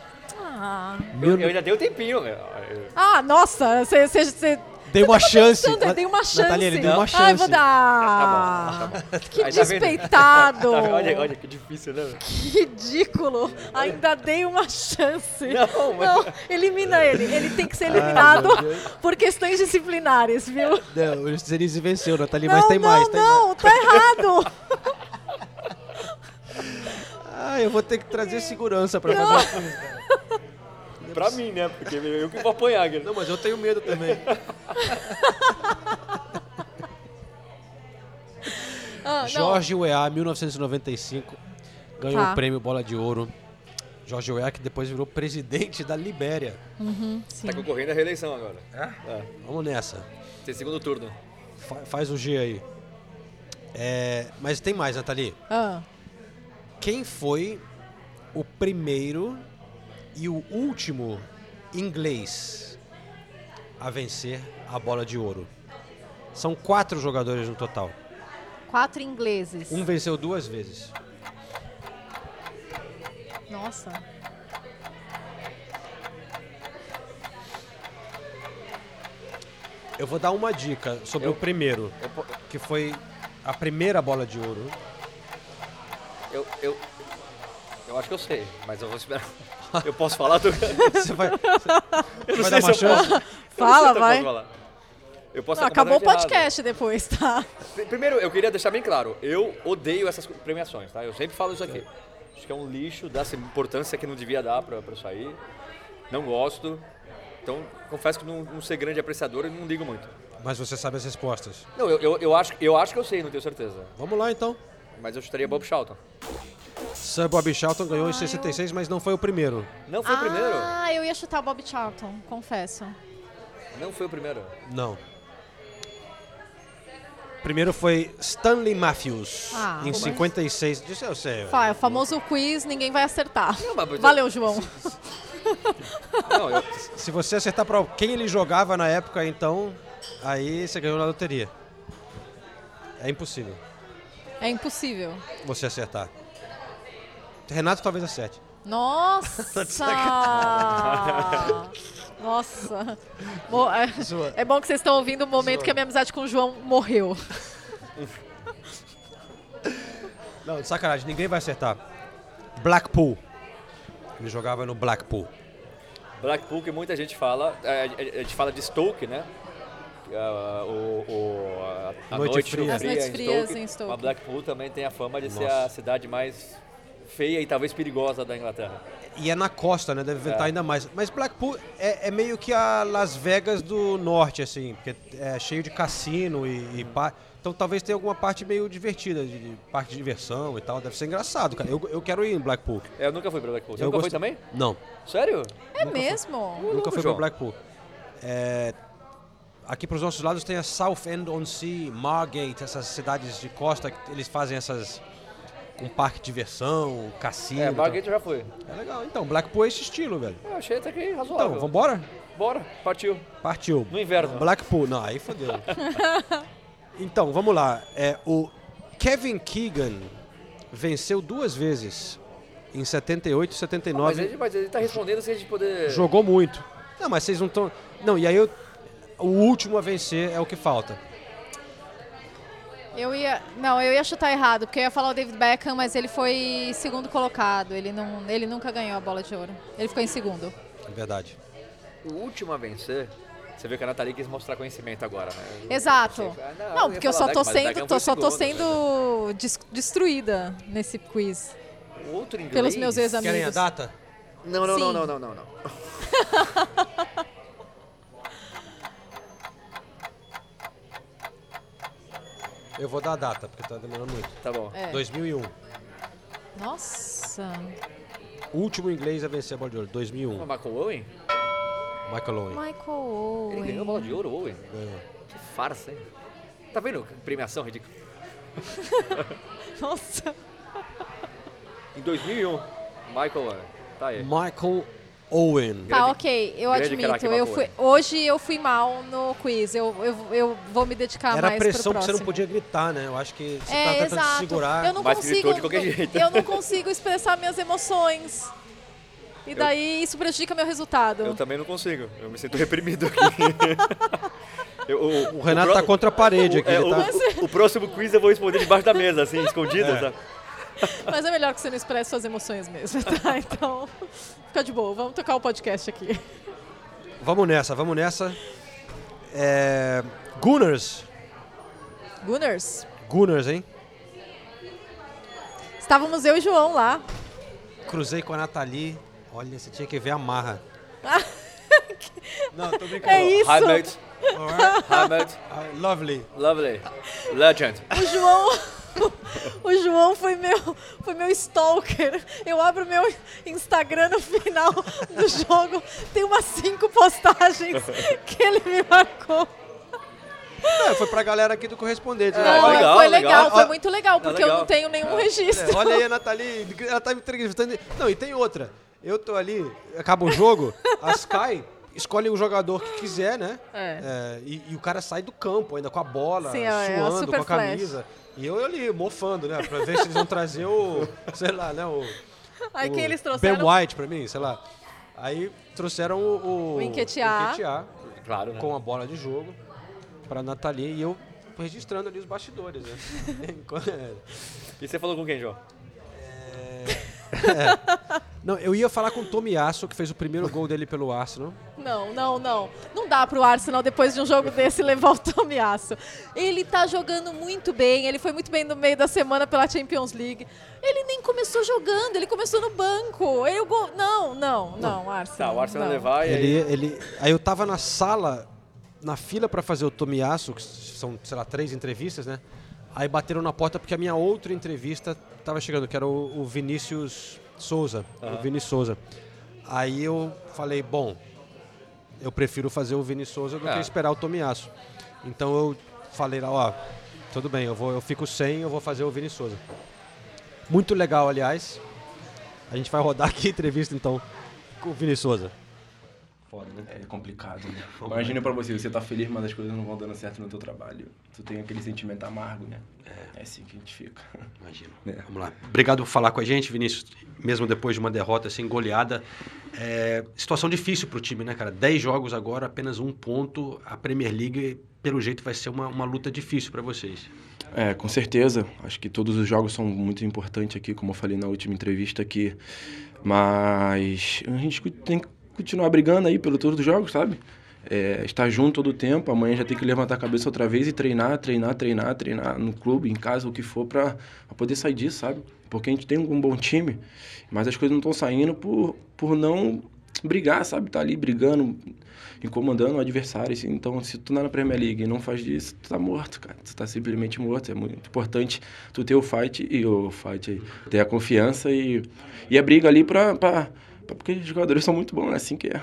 [SPEAKER 5] Ah,
[SPEAKER 6] Eu, eu ainda dei um tempinho. né? Eu-
[SPEAKER 5] ah nossa, você.
[SPEAKER 4] Uma
[SPEAKER 5] tá
[SPEAKER 4] chance.
[SPEAKER 5] pensando, dei uma chance.
[SPEAKER 4] Natalia, ele deu uma
[SPEAKER 5] Ai,
[SPEAKER 4] chance.
[SPEAKER 5] vou dar. Que
[SPEAKER 6] Aí tá vendo?
[SPEAKER 5] despeitado.
[SPEAKER 6] Tá olha, olha que difícil, né?
[SPEAKER 5] Que ridículo. Ainda dei uma chance.
[SPEAKER 6] Não, mas-
[SPEAKER 5] elimina ele. Ele tem que ser
[SPEAKER 4] Ah,
[SPEAKER 5] eliminado
[SPEAKER 4] meu Deus.
[SPEAKER 5] por questões disciplinares, viu?
[SPEAKER 4] Não, o Cerise venceu, Nathalie,
[SPEAKER 5] não,
[SPEAKER 4] mas tem
[SPEAKER 5] não,
[SPEAKER 4] mais. Tem mais.
[SPEAKER 5] não, tá errado.
[SPEAKER 4] Ah, eu vou ter que trazer segurança pra fazer.
[SPEAKER 6] Pra mim, né? Porque eu que vou apanhar. cara.
[SPEAKER 4] Não, mas eu tenho medo também.
[SPEAKER 5] Ah.
[SPEAKER 4] Jorge Weah, 1995, ganhou
[SPEAKER 5] Tá.
[SPEAKER 4] o prêmio Bola de Ouro. Jorge Weah, que depois virou presidente da Libéria.
[SPEAKER 5] Uhum, sim.
[SPEAKER 6] Tá concorrendo à reeleição agora. É?
[SPEAKER 4] Vamos nessa.
[SPEAKER 6] Tem segundo turno.
[SPEAKER 4] Fa- faz o G aí. É, mas tem mais, Nathalie.
[SPEAKER 5] Ah,
[SPEAKER 4] Quem foi o primeiro e o último inglês a vencer a bola de ouro? São quatro jogadores no total.
[SPEAKER 5] quatro ingleses.
[SPEAKER 4] Um venceu duas vezes.
[SPEAKER 5] Nossa.
[SPEAKER 4] Eu vou dar uma dica sobre
[SPEAKER 6] Eu-
[SPEAKER 4] o primeiro,
[SPEAKER 6] Eu,
[SPEAKER 4] que foi a primeira bola de ouro.
[SPEAKER 6] eu, eu, eu acho que eu sei, mas eu vou esperar. Eu posso falar? Tu...
[SPEAKER 4] Você vai,
[SPEAKER 6] Eu não
[SPEAKER 4] vai
[SPEAKER 6] sei
[SPEAKER 4] dar uma
[SPEAKER 6] se eu posso.
[SPEAKER 4] chance?
[SPEAKER 6] Eu
[SPEAKER 5] Fala,
[SPEAKER 6] eu
[SPEAKER 5] vai.
[SPEAKER 6] Eu posso
[SPEAKER 5] Não, acabou o podcast depois, tá?
[SPEAKER 6] errado. Pr- Primeiro, eu queria deixar bem claro, eu odeio essas premiações, tá? Eu sempre falo isso aqui. Acho que é um lixo, dá essa importância que não devia dar pra, pra isso aí. Não gosto. Então, confesso que não, não ser grande apreciador, eu não ligo muito.
[SPEAKER 4] Mas você sabe as respostas.
[SPEAKER 6] Não, eu, eu, eu acho, eu acho que eu sei, não tenho certeza.
[SPEAKER 4] Vamos lá então.
[SPEAKER 6] Mas eu chutaria Bob Charlton.
[SPEAKER 4] Sir Bob Charlton ganhou em 66, mas não foi o primeiro.
[SPEAKER 6] Não foi o primeiro?
[SPEAKER 5] Ah, eu ia chutar o Bob Charlton, confesso.
[SPEAKER 6] Não foi o primeiro.
[SPEAKER 4] Não. Primeiro foi Stanley Matthews,
[SPEAKER 5] Ah,
[SPEAKER 4] em
[SPEAKER 5] mas-
[SPEAKER 4] 56. Disso eu sei.
[SPEAKER 5] Fala, o famoso quiz, ninguém vai acertar.
[SPEAKER 6] mas-
[SPEAKER 5] Valeu, João.
[SPEAKER 6] Não, eu,
[SPEAKER 4] Se você acertar para quem ele jogava na época, então, aí você ganhou na loteria. É impossível
[SPEAKER 5] É impossível.
[SPEAKER 4] você acertar. Renato talvez acerte.
[SPEAKER 5] Nossa! Nossa! Mo- é-
[SPEAKER 4] Zoa.
[SPEAKER 5] É bom que vocês estão ouvindo o momento que a minha amizade com o João morreu.
[SPEAKER 4] Não, de sacanagem, ninguém vai acertar. Blackpool. Ele jogava no Blackpool.
[SPEAKER 6] Blackpool que muita gente fala, é, a gente fala de Stoke, né? Ah, o, o- a, a
[SPEAKER 4] Noite
[SPEAKER 6] noite,
[SPEAKER 4] fria.
[SPEAKER 6] no
[SPEAKER 5] As noites
[SPEAKER 6] em
[SPEAKER 5] frias
[SPEAKER 6] Stoke,
[SPEAKER 5] em Stoke.
[SPEAKER 6] Mas Blackpool também tem a fama de ser
[SPEAKER 4] Nossa.
[SPEAKER 6] a cidade mais feia e talvez perigosa da Inglaterra.
[SPEAKER 4] E é na costa, né? Deve ventar
[SPEAKER 6] É.
[SPEAKER 4] ainda mais. Mas Blackpool é, é meio que a Las Vegas do norte, assim, porque é cheio de cassino e, e. Então talvez tenha alguma parte meio divertida, de, de parque de diversão e tal. Deve ser engraçado, cara. Eu, eu quero ir em Blackpool.
[SPEAKER 6] É, Eu nunca fui pra Blackpool. Você
[SPEAKER 4] Eu
[SPEAKER 6] nunca
[SPEAKER 4] gosto-
[SPEAKER 6] foi também?
[SPEAKER 4] Não,
[SPEAKER 6] Sério?
[SPEAKER 5] É mesmo?
[SPEAKER 4] nunca fui pra
[SPEAKER 6] João.
[SPEAKER 4] Blackpool. É, aqui pros nossos lados tem a Southend-on-Sea, Margate, essas cidades de costa que eles fazem essas com parque de diversão, cassino.
[SPEAKER 6] É,
[SPEAKER 4] e.
[SPEAKER 6] Margate eu já fui.
[SPEAKER 4] É legal. Então, Blackpool é esse estilo, velho.
[SPEAKER 6] Eu achei até que razoável.
[SPEAKER 4] Então, vambora?
[SPEAKER 6] Bora, partiu.
[SPEAKER 4] Partiu.
[SPEAKER 6] No inverno.
[SPEAKER 4] Blackpool, não, aí fodeu. então, vamos lá. É, o Kevin Keegan venceu duas vezes, em 78 e
[SPEAKER 6] Mas
[SPEAKER 4] 79.
[SPEAKER 6] ele, mas ele tá respondendo sem a gente poder...
[SPEAKER 4] Jogou muito. Não, mas vocês não estão. Não, e aí eu- o último a vencer é o que falta.
[SPEAKER 5] Eu ia. Não, eu ia chutar errado, porque eu ia falar o David Beckham, mas ele foi segundo colocado. Ele, não, ele nunca ganhou a bola de ouro. Ele ficou em segundo.
[SPEAKER 4] É verdade.
[SPEAKER 6] O último a vencer... Você viu que a Nathalie quis mostrar conhecimento agora, né?
[SPEAKER 5] Exato.
[SPEAKER 6] Ah, não, eu
[SPEAKER 5] Não, porque eu só
[SPEAKER 6] mas
[SPEAKER 5] sendo, tô, só tô
[SPEAKER 6] segundo, né?
[SPEAKER 5] sendo des- destruída nesse quiz.
[SPEAKER 6] O outro inglês...
[SPEAKER 5] Pelos meus
[SPEAKER 4] Querem a
[SPEAKER 5] ex-amigos.
[SPEAKER 4] data?
[SPEAKER 6] Não, não, não,
[SPEAKER 5] Sim.
[SPEAKER 6] não, não, não, não.
[SPEAKER 4] Eu vou dar a data, porque tá demorando muito.
[SPEAKER 6] Tá bom.
[SPEAKER 5] É.
[SPEAKER 4] 2001.
[SPEAKER 5] Nossa.
[SPEAKER 4] O último inglês a vencer a bola de ouro. 2001.
[SPEAKER 6] O Michael Owen?
[SPEAKER 4] Michael Owen.
[SPEAKER 5] Michael
[SPEAKER 6] Ele ganhou a
[SPEAKER 5] Owen.
[SPEAKER 6] bola de ouro, Owen.
[SPEAKER 4] Ganhou.
[SPEAKER 6] Que farsa, hein? Tá vendo? Premiação ridícula.
[SPEAKER 5] Nossa.
[SPEAKER 6] Em 2001, Michael Owen. Tá aí.
[SPEAKER 4] Michael Owen.
[SPEAKER 5] Tá, ok, eu
[SPEAKER 6] grande
[SPEAKER 5] admito. Eu fui, hoje eu fui mal no quiz. Eu, eu, eu vou me dedicar
[SPEAKER 4] Era a
[SPEAKER 5] mais
[SPEAKER 4] pressão
[SPEAKER 5] pro
[SPEAKER 4] que você
[SPEAKER 5] próximo.
[SPEAKER 4] não podia gritar, né? Eu acho que você
[SPEAKER 5] É,
[SPEAKER 4] tá tentando
[SPEAKER 5] exato.
[SPEAKER 4] se segurar.
[SPEAKER 5] Eu não
[SPEAKER 6] Mas
[SPEAKER 5] consigo.
[SPEAKER 6] de qualquer jeito.
[SPEAKER 5] Eu não consigo expressar minhas emoções. E daí isso prejudica meu resultado.
[SPEAKER 6] Eu também não consigo. Eu me sinto reprimido aqui. Eu-
[SPEAKER 4] O Renato tá contra a parede aqui,
[SPEAKER 6] é,
[SPEAKER 4] ele
[SPEAKER 6] o,
[SPEAKER 4] tá-
[SPEAKER 6] o- o próximo quiz eu vou responder debaixo da mesa, assim, escondido,
[SPEAKER 4] É.
[SPEAKER 6] sabe?
[SPEAKER 5] Mas é melhor que você não expresse suas emoções mesmo, tá? Então, fica de boa. Vamos tocar o podcast aqui.
[SPEAKER 4] Vamos nessa, vamos nessa. É... Gunners.
[SPEAKER 5] Gunners,
[SPEAKER 4] Gunners, hein?
[SPEAKER 5] estávamos eu e João lá.
[SPEAKER 4] Cruzei com a Nathalie. Olha, você tinha que ver a marra. Não, tô brincando.
[SPEAKER 5] É isso.
[SPEAKER 6] Hi, mate. Hi, mate.
[SPEAKER 4] Ah, lovely.
[SPEAKER 6] Lovely. Legend.
[SPEAKER 5] O João, o João foi meu, foi meu stalker. Eu abro meu Instagram no final do jogo, tem umas cinco postagens que ele me marcou.
[SPEAKER 4] É, foi pra galera aqui do correspondente. né?
[SPEAKER 5] Não,
[SPEAKER 6] legal,
[SPEAKER 5] foi
[SPEAKER 6] legal.
[SPEAKER 5] legal, foi muito legal, porque eu
[SPEAKER 6] legal.
[SPEAKER 5] não tenho nenhum registro.
[SPEAKER 4] É, olha aí a Nathalie, ela tá me entrevistando. Não, e tem outra. Eu tô ali, acaba o jogo, a Sky escolhe o jogador que quiser, né?
[SPEAKER 5] É.
[SPEAKER 4] É, e, e o cara sai do campo ainda com a bola,
[SPEAKER 5] Sim, é, é
[SPEAKER 4] suando, com a
[SPEAKER 5] flash.
[SPEAKER 4] camisa. E eu ali, mofando, né? Pra ver se eles vão trazer o, sei lá, né? O,
[SPEAKER 5] Aí
[SPEAKER 4] o
[SPEAKER 5] que eles trouxeram
[SPEAKER 4] Ben White pra mim, sei lá. Aí trouxeram o... O,
[SPEAKER 5] Nketiah
[SPEAKER 6] Claro, né?
[SPEAKER 4] com a bola de jogo pra Nathalie e eu registrando ali os bastidores, né? Enquanto- é.
[SPEAKER 6] E você falou com quem, João?
[SPEAKER 4] Não, eu ia falar com o Tomiasso, que fez o primeiro gol dele pelo Arsenal.
[SPEAKER 5] Não, não, não. Não dá pro Arsenal, depois de um jogo desse, levar o Tomiasso. Ele tá jogando muito bem, ele foi muito bem no meio da semana pela Champions League. Ele nem começou jogando, ele começou no banco. Ele, o gol... Não, não, não, Arsenal.
[SPEAKER 6] Tá, o Arsenal
[SPEAKER 5] não.
[SPEAKER 6] levar e
[SPEAKER 4] Ele,
[SPEAKER 6] aí...
[SPEAKER 4] ele, aí eu tava na sala, na fila pra fazer o Tomiasso, que são, sei lá, três entrevistas, né? Aí bateram na porta porque a minha outra entrevista tava chegando, que era o, o Vinícius Souza, o Vini Souza. Aí eu falei, bom, eu prefiro fazer o Vini Souza do
[SPEAKER 6] Ah.
[SPEAKER 4] que esperar o Tomiasso. Então eu falei lá, ó, tudo bem, eu, vou, eu fico sem, eu vou fazer o Vini Souza. Muito legal, aliás. A gente vai rodar aqui a entrevista, então, com o Vini Souza. Foda, né?
[SPEAKER 11] É complicado, né? Imagina pra você, você tá feliz, mas as coisas não vão dando certo no teu trabalho. Tu tem aquele sentimento amargo, né? É, assim que a gente fica.
[SPEAKER 4] Imagino.
[SPEAKER 11] É.
[SPEAKER 4] Vamos lá. Obrigado por falar com a gente, Vinícius. Mesmo depois de uma derrota assim, goleada. É, situação difícil pro time, né, cara? Dez jogos agora, apenas um ponto. A Premier League, pelo jeito, vai ser uma, uma luta difícil para vocês.
[SPEAKER 11] É, com certeza. Acho que todos os jogos são muito importantes aqui, como eu falei na última entrevista aqui. Mas a gente tem que continuar brigando aí pelo todos os jogos, sabe? É, estar junto todo tempo. Amanhã já tem que levantar a cabeça outra vez e treinar, treinar, treinar, treinar no clube, em casa, o que for, para poder sair disso, sabe? Porque a gente tem um bom time, mas as coisas não estão saindo por, por não brigar, sabe? Tá ali brigando, incomodando o adversário. assim. Então, se tu é na Premier League e não faz disso, tu tá morto, cara. Tu tá simplesmente morto. É muito importante tu ter o fight e o fight aí, ter a confiança e, e a briga ali pra, pra- Porque os jogadores são muito bons, é assim que é.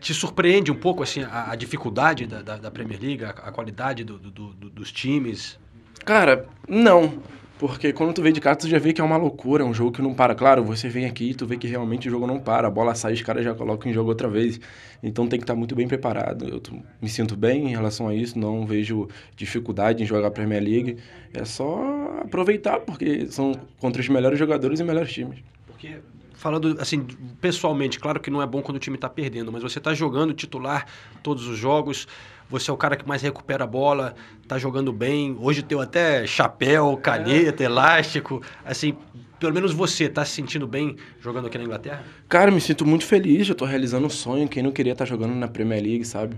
[SPEAKER 4] Te surpreende um pouco assim a, a dificuldade da, da, da Premier League, a, a qualidade do- do- do- dos times?
[SPEAKER 11] Cara, não. Porque quando tu vê de casa, tu já vê que é uma loucura, é um jogo que não para. Claro, você vem aqui e tu vê que realmente o jogo não para. A bola sai, os caras já colocam em jogo outra vez. Então tem que estar muito bem preparado. Eu me sinto bem em relação a isso, não vejo dificuldade em jogar a Premier League. É só aproveitar, porque são contra os melhores jogadores e melhores times.
[SPEAKER 4] Porque, falando assim, pessoalmente, claro que não é bom quando o time está perdendo, mas você está jogando titular todos os jogos, você é o cara que mais recupera a bola, tá jogando bem. Hoje teu até chapéu, caneta, elástico. Assim, pelo menos você tá se sentindo bem jogando aqui na Inglaterra?
[SPEAKER 11] Cara, me sinto muito feliz, eu tô realizando um sonho. Quem não queria estar jogando na Premier League, sabe?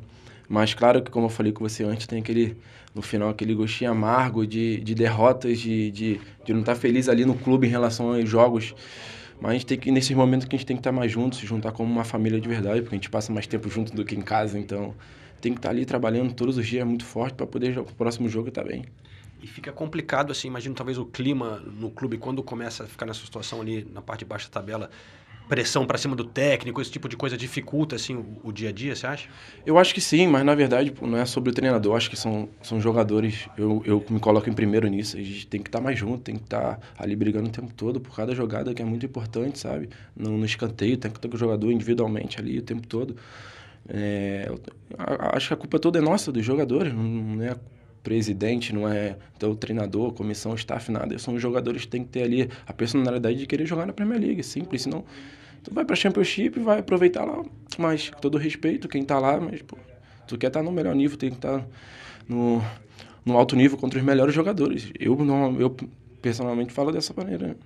[SPEAKER 11] Mas claro que, como eu falei com você antes, tem aquele, no final, aquele gostinho amargo de, de derrotas, de, de, de não estar feliz ali no clube em relação aos jogos. Mas a gente tem que, nesses momentos que a gente tem que estar mais juntos, se juntar como uma família de verdade, porque a gente passa mais tempo junto do que em casa, então tem que estar ali trabalhando todos os dias muito forte para poder o próximo jogo estar bem.
[SPEAKER 4] E fica complicado, assim, imagino talvez o clima no clube, quando começa a ficar nessa situação ali na parte de baixo da tabela, pressão pra cima do técnico, esse tipo de coisa dificulta assim o, o dia a dia, você acha?
[SPEAKER 11] Eu acho que sim, mas na verdade não é sobre o treinador. Eu acho que são, são jogadores. Eu, eu me coloco em primeiro nisso. A gente tem que estar mais junto, tem que estar ali brigando o tempo todo por cada jogada que é muito importante, sabe? No, no escanteio, tem que estar com o jogador individualmente ali o tempo todo. É, acho que a culpa toda é nossa, dos jogadores, não é presidente, não é então, treinador, comissão, staff, nada. São os jogadores que têm que ter ali a personalidade de querer jogar na Premier League, simples. Senão, tu vai pra Championship, vai aproveitar lá, mas com todo respeito, quem tá lá, mas, pô, tu quer estar no melhor nível, tem que estar no, no alto nível contra os melhores jogadores. Eu, não, eu personalmente falo dessa maneira.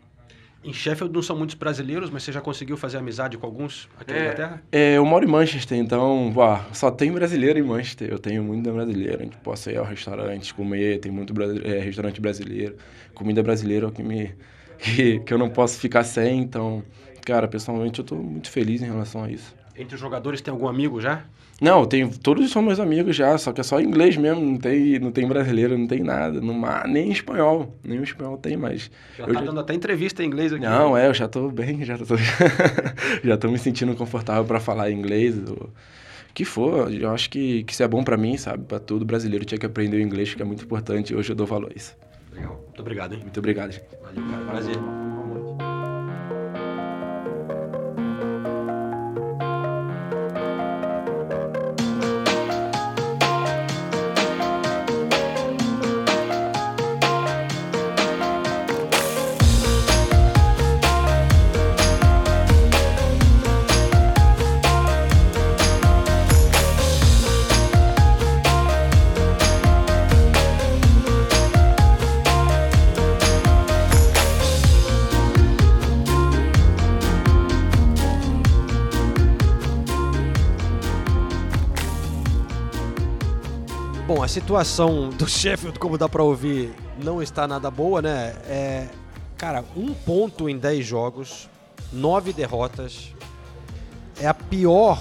[SPEAKER 4] Em Sheffield não são muitos brasileiros, mas você já conseguiu fazer amizade com alguns aqui na Inglaterra?
[SPEAKER 11] É, eu moro em Manchester, então, só tem brasileiro em Manchester. Eu tenho muita brasileira. A gente posso ir ao restaurante, comer, tem muito é, restaurante brasileiro. Comida brasileira é o que, me, que, que eu não posso ficar sem. Então, cara, pessoalmente eu tô muito feliz em relação a isso.
[SPEAKER 4] Entre os jogadores tem algum amigo já?
[SPEAKER 11] Não, eu tenho, todos são meus amigos já, só que é só inglês mesmo, não tem, não tem brasileiro, não tem nada, não, há- nem espanhol, nem o espanhol tem mais.
[SPEAKER 4] Já
[SPEAKER 11] Eu
[SPEAKER 4] tá dando até entrevista em inglês aqui.
[SPEAKER 11] não, é, eu já tô bem, já tô, já tô me sentindo confortável para falar inglês. O que for, eu acho que, que isso é bom para mim, sabe? Para todo brasileiro tinha que aprender o inglês, que é muito importante. Hoje eu dou valor a isso.
[SPEAKER 4] Legal. Muito obrigado, hein?
[SPEAKER 11] Muito obrigado. gente.
[SPEAKER 4] Valeu, cara. Prazer. Situação do Sheffield, como dá pra ouvir, não está nada boa, né? É, cara, um ponto em 10 jogos, nove derrotas. É a pior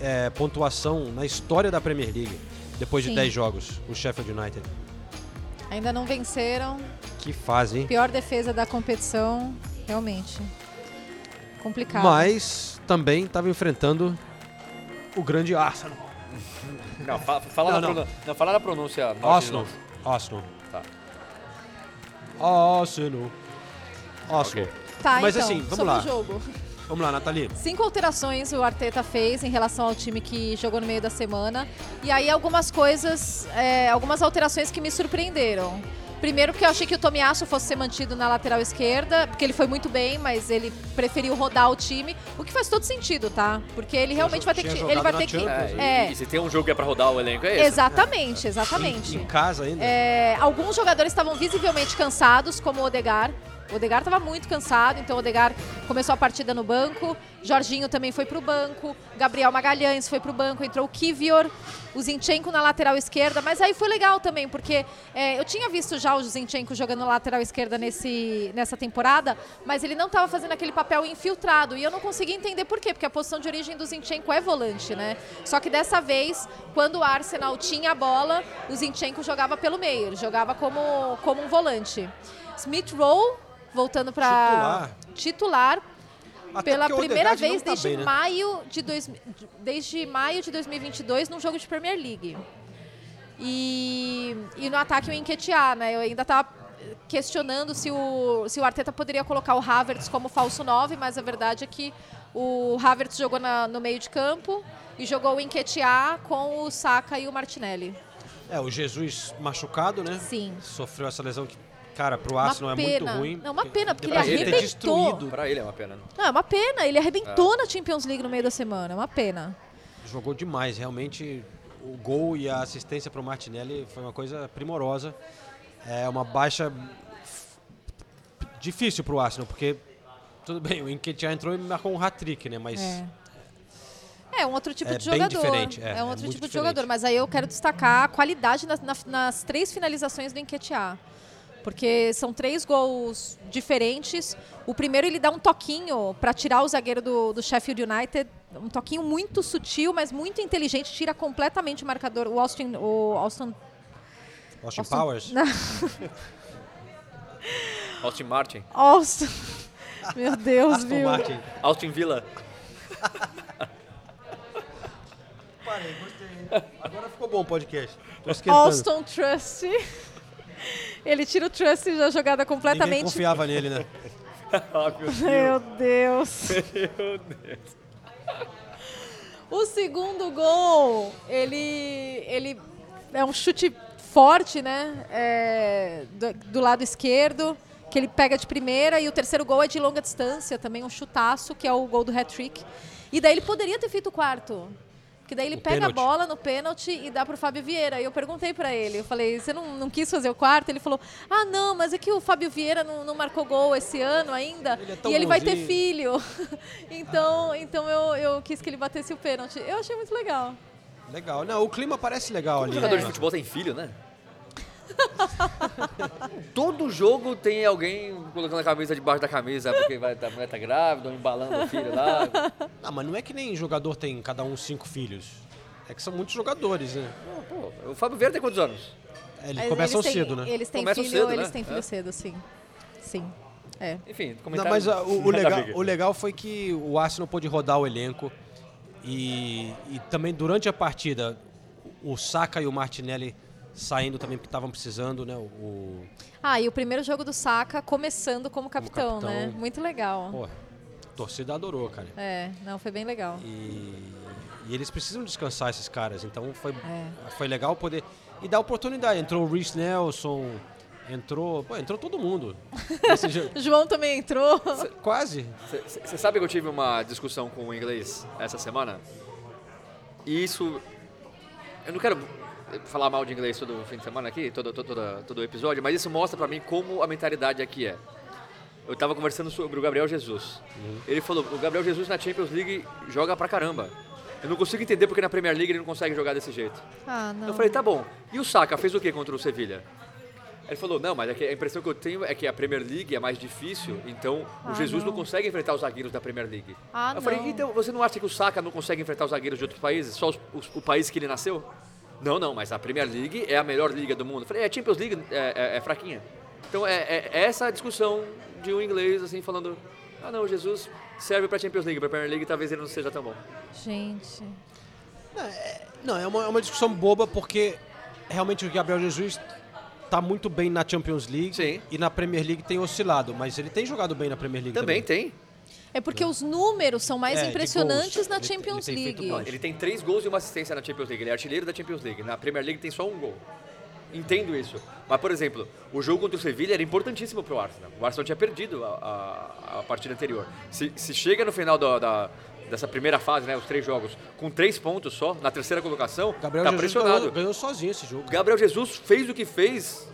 [SPEAKER 4] é, pontuação na história da Premier League, depois de
[SPEAKER 5] Sim.
[SPEAKER 4] 10 jogos, o Sheffield United.
[SPEAKER 5] Ainda não venceram.
[SPEAKER 4] Que fase, hein?
[SPEAKER 5] Pior defesa da competição, realmente. Complicado.
[SPEAKER 4] Mas também estava enfrentando o grande Arsenal.
[SPEAKER 6] Não, fa- fala,
[SPEAKER 4] Não,
[SPEAKER 6] na,
[SPEAKER 4] não.
[SPEAKER 6] Pronúncia, não, fala na pronúncia.
[SPEAKER 4] Arsenal. Arsenal.
[SPEAKER 6] Tá.
[SPEAKER 4] Arsenal. Arsenal.
[SPEAKER 5] Tá,
[SPEAKER 4] Mas
[SPEAKER 5] então,
[SPEAKER 4] assim, vamos
[SPEAKER 5] sobre
[SPEAKER 4] lá.
[SPEAKER 5] o jogo.
[SPEAKER 4] Vamos lá, Nathalie.
[SPEAKER 5] Cinco alterações o Arteta fez em relação ao time que jogou no meio da semana. E aí algumas coisas, é, algumas alterações que me surpreenderam. Primeiro porque eu achei que o Tomiasso fosse ser mantido na lateral esquerda, porque ele foi muito bem, mas ele preferiu rodar o time, o que faz todo sentido, tá? Porque ele realmente vai ter que ele vai ter que
[SPEAKER 6] É,
[SPEAKER 5] é,
[SPEAKER 6] e, se tem um jogo que é pra rodar o elenco, é esse.
[SPEAKER 5] exatamente, exatamente.
[SPEAKER 4] Em casa ainda.
[SPEAKER 5] É, alguns jogadores estavam visivelmente cansados, como o Odegar. O Odegar estava muito cansado, então o Odegar começou a partida no banco. Jorginho também foi para o banco. Gabriel Magalhães foi para o banco. Entrou o Kivior, o Zinchenko na lateral esquerda. Mas aí foi legal também, porque é, eu tinha visto já o Zinchenko jogando lateral esquerda nesse, nessa temporada, mas ele não estava fazendo aquele papel infiltrado. E eu não consegui entender por quê, porque a posição de origem do Zinchenko é volante, né? Só que dessa vez, quando o Arsenal tinha a bola, o Zinchenko jogava pelo meio, ele jogava como, como um volante. Smith Rowe, voltando para titular,
[SPEAKER 4] Até
[SPEAKER 5] pela primeira vez
[SPEAKER 4] tá
[SPEAKER 5] desde,
[SPEAKER 4] bem, né?
[SPEAKER 5] maio de dois, desde maio de 2022 num jogo de Premier League. E, e no ataque o Enquetear, né? Eu ainda tava questionando se o, se o Arteta poderia colocar o Havertz como falso 9, mas a verdade é que o Havertz jogou na- no meio de campo e jogou o Enquetear com o Saka e o Martinelli.
[SPEAKER 4] É, o Jesus machucado, né?
[SPEAKER 5] Sim.
[SPEAKER 4] Sofreu essa lesão que, cara, pro Arsenal é muito ruim.
[SPEAKER 5] Não, uma pena, porque ele
[SPEAKER 4] Depois de ter
[SPEAKER 5] arrebentou.
[SPEAKER 4] destruído.
[SPEAKER 6] Pra ele é uma pena.
[SPEAKER 5] Não, é uma pena. Ele arrebentou
[SPEAKER 6] É.
[SPEAKER 5] na Champions League no meio da semana. É uma pena.
[SPEAKER 4] Jogou demais, realmente. O gol e a assistência pro Martinelli foi uma coisa primorosa. É uma baixa difícil pro Arsenal, porque tudo bem, o Enquetia entrou e marcou um hat-trick, né? Mas
[SPEAKER 5] É. É um outro tipo
[SPEAKER 4] É
[SPEAKER 5] de
[SPEAKER 4] bem
[SPEAKER 5] jogador.
[SPEAKER 4] diferente, é,
[SPEAKER 5] um
[SPEAKER 4] é
[SPEAKER 5] outro
[SPEAKER 4] muito
[SPEAKER 5] tipo de
[SPEAKER 4] diferente.
[SPEAKER 5] jogador. Mas aí eu quero destacar a qualidade nas, na- nas três finalizações do Enquetear. Porque são três gols diferentes. O primeiro ele dá um toquinho para tirar o zagueiro do, do Sheffield United. Um toquinho muito sutil, mas muito inteligente. Tira completamente o marcador. O Austin. O Austin,
[SPEAKER 4] Austin
[SPEAKER 5] Austin-
[SPEAKER 4] Powers?
[SPEAKER 5] Não.
[SPEAKER 6] Austin Martin.
[SPEAKER 5] Austin. Meu Deus,
[SPEAKER 4] Aston
[SPEAKER 5] viu?
[SPEAKER 4] Martin.
[SPEAKER 6] Austin Villa.
[SPEAKER 4] Parei, gostei. Agora ficou bom o podcast.
[SPEAKER 5] Austin Trust. Ele tira o Trust da jogada
[SPEAKER 4] Ninguém
[SPEAKER 5] completamente.
[SPEAKER 4] confiava nele, né?
[SPEAKER 5] Meu Deus.
[SPEAKER 6] Meu Deus.
[SPEAKER 5] O segundo gol, ele, ele é um chute forte, né? É, do, do lado esquerdo, que ele pega de primeira. E o terceiro gol é de longa distância, também um chutaço, que é o gol do hat-trick. E daí ele poderia ter feito o quarto. Porque daí ele
[SPEAKER 4] O
[SPEAKER 5] pega
[SPEAKER 4] pênalti.
[SPEAKER 5] a bola no pênalti e dá pro Fábio Vieira. E eu perguntei pra ele, eu falei, você não, não quis fazer o quarto? Ele falou, ah, não, mas é que o Fábio Vieira não, não marcou gol esse ano ainda.
[SPEAKER 4] Ele é tão
[SPEAKER 5] e ele vai ter
[SPEAKER 4] bonzinho."
[SPEAKER 5] filho. então então eu, eu quis que ele batesse o pênalti. Eu achei muito legal.
[SPEAKER 4] Legal. Não, o clima parece legal ali.
[SPEAKER 6] Jogador
[SPEAKER 4] né?
[SPEAKER 6] de futebol tem filho, né? Todo jogo tem alguém colocando a camisa debaixo da camisa porque vai, a mulher tá grávida, ou embalando o filho lá.
[SPEAKER 4] Não, mas não é que nem jogador tem cada um cinco filhos. É que são muitos jogadores, né?
[SPEAKER 6] Pô, o Fábio Vieira tem quantos anos?
[SPEAKER 4] Eles
[SPEAKER 5] Mas
[SPEAKER 4] começam
[SPEAKER 5] eles têm-
[SPEAKER 4] cedo, né?
[SPEAKER 5] Eles têm
[SPEAKER 6] Começam
[SPEAKER 5] filho,
[SPEAKER 6] cedo,
[SPEAKER 5] eles
[SPEAKER 6] né?
[SPEAKER 5] têm filho
[SPEAKER 6] É.
[SPEAKER 5] cedo, sim. Sim. É.
[SPEAKER 6] Enfim,
[SPEAKER 4] Não,
[SPEAKER 6] comentário.
[SPEAKER 4] mas ah, o, o
[SPEAKER 6] a
[SPEAKER 4] legal, o legal foi que o Arsenal pôde rodar o elenco e, e também durante a partida o Saka e o Martinelli saindo também porque estavam precisando, né? O,
[SPEAKER 5] Ah, e o primeiro jogo do Saka começando como capitão,
[SPEAKER 4] capitão.
[SPEAKER 5] né? Muito legal.
[SPEAKER 4] pô, a torcida adorou, cara.
[SPEAKER 5] É, não, foi bem legal.
[SPEAKER 4] E, e eles precisam descansar esses caras, então foi,
[SPEAKER 5] É.
[SPEAKER 4] foi legal poder e dar oportunidade. Entrou o Reece Nelson, entrou, pô, entrou todo mundo.
[SPEAKER 5] João também entrou.
[SPEAKER 4] Quase.
[SPEAKER 6] Você sabe que eu tive uma discussão com o inglês essa semana? E isso. Eu não quero falar mal de inglês todo fim de semana aqui, todo, todo, todo, todo episódio, mas isso mostra pra mim como a mentalidade aqui é. Eu tava conversando sobre o Gabriel Jesus. Ele falou: o Gabriel Jesus na Champions League joga pra caramba. Eu não consigo entender porque na Premier League ele não consegue jogar desse jeito.
[SPEAKER 5] Ah, não.
[SPEAKER 6] Eu falei: tá bom. E o Saka fez o que contra o Sevilha? Ele falou, não, mas é a impressão que eu tenho é que a Premier League é mais difícil, então
[SPEAKER 5] Ah,
[SPEAKER 6] o Jesus não.
[SPEAKER 5] não.
[SPEAKER 6] consegue enfrentar os zagueiros da Premier League.
[SPEAKER 5] Ah,
[SPEAKER 6] eu falei,
[SPEAKER 5] não.
[SPEAKER 6] então você não acha que o Saka não consegue enfrentar os zagueiros de outros países, só os- os- o país que ele nasceu? Não, não, mas a Premier League é a melhor liga do mundo. Eu falei, é, a Champions League é, é- é fraquinha. Então é, é- é essa a discussão de um inglês, assim, falando, ah não, o Jesus serve pra Champions League, pra Premier League talvez ele não seja tão bom.
[SPEAKER 5] Gente.
[SPEAKER 4] Não, é uma, é uma discussão boba porque realmente o Gabriel Jesus tá muito bem na Champions League e na Premier League tem oscilado, mas ele tem jogado bem na Premier League também.
[SPEAKER 6] Também tem.
[SPEAKER 5] É porque os números são mais
[SPEAKER 6] É,
[SPEAKER 5] impressionantes na
[SPEAKER 6] Ele-
[SPEAKER 5] Champions
[SPEAKER 6] ele
[SPEAKER 5] League.
[SPEAKER 6] Ele tem três gols e uma assistência na Champions League. Ele é artilheiro da Champions League. Na Premier League tem só um gol. Entendo isso. Mas, por exemplo, o jogo contra o Sevilla era importantíssimo pro Arsenal. O Arsenal tinha perdido a, a- a partida anterior. Se, se chega no final da, da- dessa primeira fase, né, os três jogos, com três pontos só, na terceira colocação,
[SPEAKER 4] Gabriel
[SPEAKER 6] tá
[SPEAKER 4] Jesus
[SPEAKER 6] pressionado.
[SPEAKER 4] ganhou, ganhou sozinho esse jogo.
[SPEAKER 6] Gabriel Jesus fez o que fez.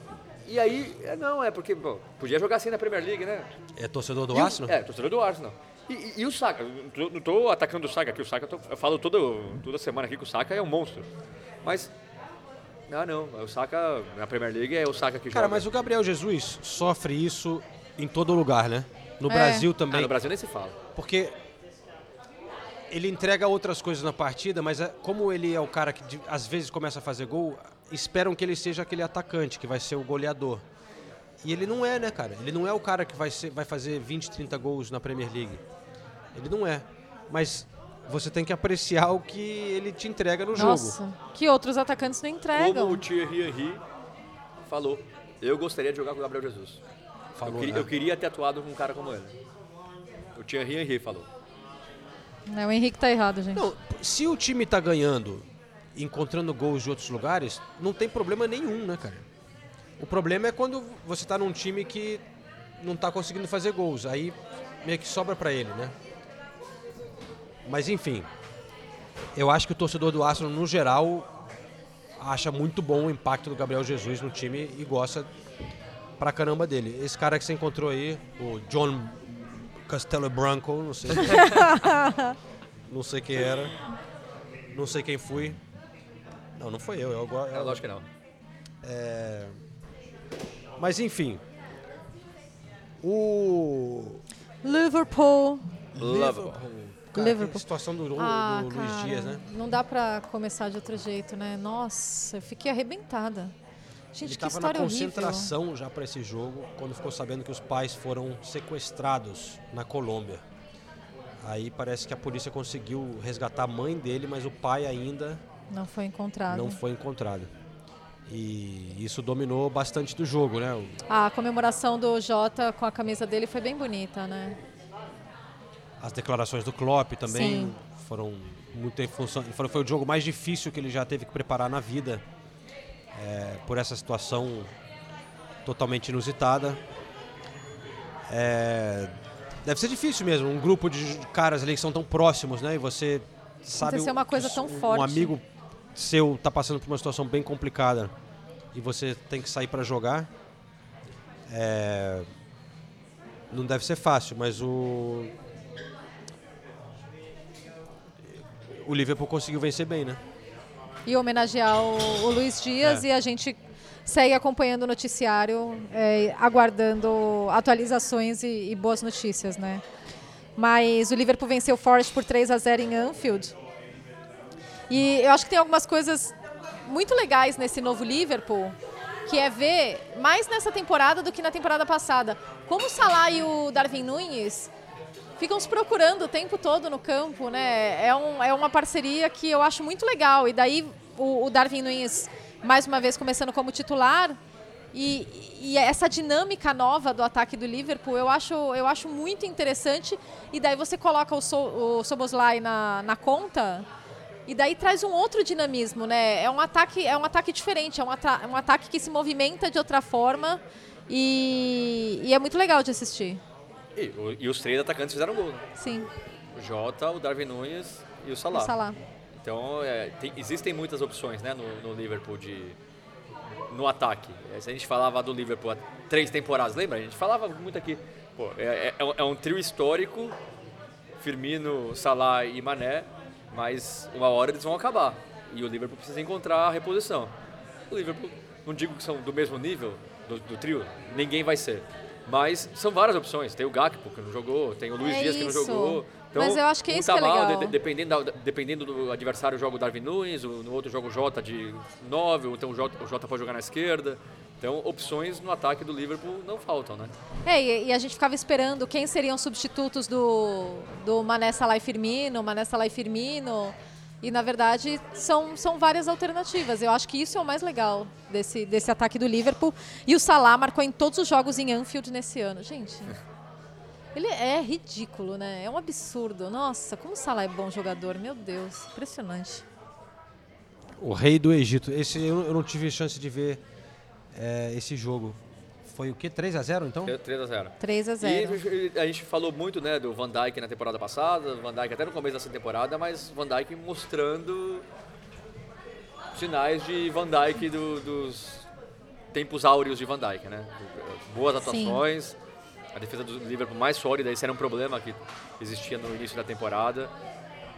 [SPEAKER 6] E aí, é, não, é porque pô, podia jogar assim na Premier League, né?
[SPEAKER 4] É torcedor do
[SPEAKER 6] E o-
[SPEAKER 4] Arsenal?
[SPEAKER 6] É, torcedor do Arsenal. E, e- e o Saka? Não tô atacando o Saka aqui, o Saka eu, tô- eu falo todo, toda semana aqui que o Saka é um monstro. Mas, ah não, o Saka na Premier League é o Saka que
[SPEAKER 4] Cara,
[SPEAKER 6] joga.
[SPEAKER 4] mas o Gabriel Jesus sofre isso em todo lugar, né? No
[SPEAKER 6] É.
[SPEAKER 4] Brasil também.
[SPEAKER 6] Ah, no Brasil nem se fala.
[SPEAKER 4] Porque ele entrega outras coisas na partida, mas é- como ele é o cara que às vezes começa a fazer gol, esperam que ele seja aquele atacante, que vai ser o goleador. E ele não é, né, cara? Ele não é o cara que vai, ser, vai fazer 20, 30 gols na Premier League. Ele não é. Mas você tem que apreciar o que ele te entrega no
[SPEAKER 5] Nossa,
[SPEAKER 4] jogo.
[SPEAKER 5] que outros atacantes não entregam.
[SPEAKER 6] Como o Thierry Henry falou, eu gostaria de jogar com o Gabriel Jesus.
[SPEAKER 4] Falou,
[SPEAKER 6] eu, queria,
[SPEAKER 4] né?
[SPEAKER 6] eu queria ter atuado com um cara como ele. O Thierry Henry falou.
[SPEAKER 5] É, o Henrique tá errado, gente.
[SPEAKER 4] Não, se o time tá ganhando, encontrando gols de outros lugares, não tem problema nenhum, né, cara? O problema é quando você tá num time que não tá conseguindo fazer gols. Aí meio que sobra pra ele, né? Mas enfim, eu acho que o torcedor do Arsenal, no geral, acha muito bom o impacto do Gabriel Jesus no time e gosta pra caramba dele. Esse cara que você encontrou aí, o John Castelo Branco, não sei. não sei quem era. Não sei quem fui. Não, não foi eu. eu, eu
[SPEAKER 6] É, lógico que não.
[SPEAKER 4] É... Mas enfim. O.
[SPEAKER 5] Liverpool.
[SPEAKER 4] Liverpool. Cara,
[SPEAKER 5] Liverpool.
[SPEAKER 4] situação do, do
[SPEAKER 5] Ah,
[SPEAKER 4] Luiz
[SPEAKER 5] cara,
[SPEAKER 4] Dias, né?
[SPEAKER 5] Não dá pra começar de outro jeito, né? Nossa, eu fiquei arrebentada. Gente,
[SPEAKER 4] Ele
[SPEAKER 5] que
[SPEAKER 4] estava na
[SPEAKER 5] história horrível.
[SPEAKER 4] concentração já para esse jogo, quando ficou sabendo que os pais foram sequestrados na Colômbia. Aí parece que a polícia conseguiu resgatar a mãe dele, mas o pai ainda
[SPEAKER 5] Não foi encontrado.
[SPEAKER 4] não foi encontrado. E isso dominou bastante do jogo, né?
[SPEAKER 5] A comemoração do Jota com a camisa dele foi bem bonita, né?
[SPEAKER 4] As declarações do Klopp também
[SPEAKER 5] Sim.
[SPEAKER 4] foram muito em função. Ele falou que foi o jogo mais difícil que ele já teve que preparar na vida, é, por essa situação totalmente inusitada. É, deve ser difícil mesmo, um grupo de caras ali que são tão próximos, né? E você sabe
[SPEAKER 5] Aconteceu uma coisa tão
[SPEAKER 4] um
[SPEAKER 5] forte.
[SPEAKER 4] amigo seu tá passando por uma situação bem complicada e você tem que sair para jogar. É, não deve ser fácil, mas o o Liverpool conseguiu vencer bem, né?
[SPEAKER 5] E homenagear o, o Luiz Dias
[SPEAKER 4] É.
[SPEAKER 5] e a gente segue acompanhando o noticiário, é, aguardando atualizações e, e boas notícias, né? Mas o Liverpool venceu o Forest por 3 a 0 em Anfield. E eu acho que tem algumas coisas muito legais nesse novo Liverpool, que é ver mais nessa temporada do que na temporada passada. Como o Salah e o Darwin Nunes ficam se procurando o tempo todo no campo, né? É, um, é uma parceria que eu acho muito legal. E daí o, o Darwin Nunes, mais uma vez, começando como titular. E, e essa dinâmica nova do ataque do Liverpool eu acho, eu acho muito interessante. E daí você coloca o, so, o Soboslai na, na conta. E daí traz um outro dinamismo, né? É um ataque, é um ataque diferente, é um, um ataque que se movimenta de outra forma. E, e é muito legal de assistir.
[SPEAKER 6] E, e os três atacantes fizeram gol. né?
[SPEAKER 5] Sim.
[SPEAKER 6] O Jota, o Darwin Nunes e o Salah.
[SPEAKER 5] O Salah.
[SPEAKER 6] Então, é, tem- existem muitas opções né, no, no Liverpool de, no ataque. É, Se a gente falava do Liverpool há três temporadas, lembra? A gente falava muito aqui. Pô, é, é um- é um trio histórico, Firmino, Salah e Mané, mas uma hora eles vão acabar. E o Liverpool precisa encontrar a reposição. O Liverpool, não digo que são do mesmo nível do, do trio, ninguém vai ser. Mas são várias opções. Tem o Gakpo que não jogou, tem o Luiz
[SPEAKER 5] É
[SPEAKER 6] Dias que não
[SPEAKER 5] isso.
[SPEAKER 6] jogou. Então,
[SPEAKER 5] Mas eu acho que é
[SPEAKER 6] um
[SPEAKER 5] isso
[SPEAKER 6] tá
[SPEAKER 5] que é legal.
[SPEAKER 6] de- dependendo, da- dependendo do adversário, joga o Darwin Nunes, o- no outro joga o Jota de 9, ou então o Jota, o Jota pode jogar na esquerda. Então, opções no ataque do Liverpool não faltam, né?
[SPEAKER 5] É, e, e a gente ficava esperando quem seriam substitutos do, do Mané Salah e Firmino, Mané Salah e Firmino. E na verdade são, são várias alternativas. Eu acho que isso é o mais legal desse, desse ataque do Liverpool. E o Salah marcou em todos os jogos em Anfield nesse ano. Gente, ele é ridículo, né? É um absurdo. Nossa, como o Salah é bom jogador. Meu Deus, impressionante.
[SPEAKER 4] O rei do Egito. Esse eu, eu não tive chance de ver é, esse jogo. Foi o quê? 3 a 0 então?
[SPEAKER 6] 3 a 0
[SPEAKER 5] 3 a 0
[SPEAKER 6] E a gente falou muito né, do Van Dijk na temporada passada, Van Dijk até no começo dessa temporada, mas Van Dijk mostrando sinais de Van Dijk do- dos tempos áureos de Van Dijk, né? Boas atuações, a defesa do Liverpool mais sólida, esse era um problema que existia no início da temporada.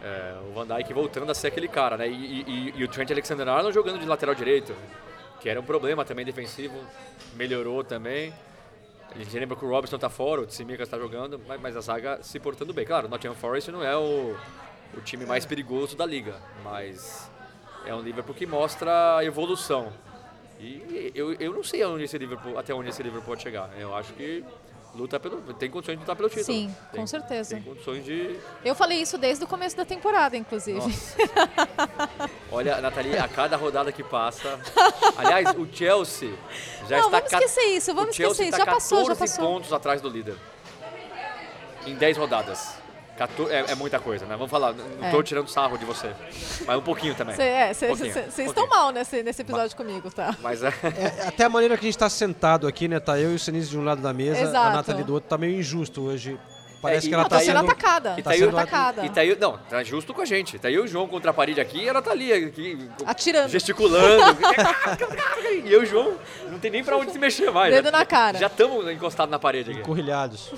[SPEAKER 6] É, o Van Dijk voltando a ser aquele cara, né? E, e- e o Trent Alexander-Arnold jogando de lateral direito, que era um problema também defensivo, melhorou também. A gente lembra que o Robson tá fora, o Tsimikas está jogando, mas, mas a zaga se portando bem. Claro, o Nottingham Forest não é o, o time mais perigoso da liga, mas é um Liverpool que mostra a evolução. E eu, eu não sei aonde esse Liverpool, até onde esse Liverpool pode chegar. Eu acho que luta pelo, tem condições de lutar pelo título.
[SPEAKER 5] Sim,
[SPEAKER 6] Tem-
[SPEAKER 5] com certeza.
[SPEAKER 6] Tem condições de...
[SPEAKER 5] Eu falei isso desde o começo da temporada, inclusive.
[SPEAKER 6] Olha, Nathalie, a cada rodada que passa... Aliás, o Chelsea já
[SPEAKER 5] Não,
[SPEAKER 6] está...
[SPEAKER 5] vamos esquecer isso, vamos esquecer isso.
[SPEAKER 6] tá
[SPEAKER 5] Já passou, já
[SPEAKER 6] 14
[SPEAKER 5] passou.
[SPEAKER 6] pontos atrás do líder. Em 10 rodadas. 14 é, é muita coisa, né? Vamos falar, não
[SPEAKER 5] É.
[SPEAKER 6] tô tirando sarro de você. Mas um pouquinho também.
[SPEAKER 5] Vocês
[SPEAKER 6] Um pouquinho, um
[SPEAKER 5] estão mal nesse, nesse episódio comigo, tá?
[SPEAKER 6] Mas é...
[SPEAKER 4] É, até a maneira que a gente está sentado aqui, né? Tá eu e o Sinise de um lado da mesa,
[SPEAKER 5] Exato.
[SPEAKER 4] a Nathalie do outro, tá meio injusto hoje. Parece
[SPEAKER 6] É, e-
[SPEAKER 4] que ela
[SPEAKER 6] Não,
[SPEAKER 4] tá
[SPEAKER 6] tá sendo
[SPEAKER 5] atacada.
[SPEAKER 6] E
[SPEAKER 4] tá
[SPEAKER 6] tá,
[SPEAKER 4] sendo
[SPEAKER 6] eu,
[SPEAKER 5] atacada.
[SPEAKER 6] E tá eu, não, tá justo com a gente. Tá eu e o João contra a parede aqui e ela tá ali aqui,
[SPEAKER 5] Atirando.
[SPEAKER 6] gesticulando. e eu e o João não tem nem pra onde se mexer mais.
[SPEAKER 5] Dedo
[SPEAKER 6] Já-
[SPEAKER 5] na cara.
[SPEAKER 6] Já estamos encostados na parede aqui.
[SPEAKER 4] Corrilhados.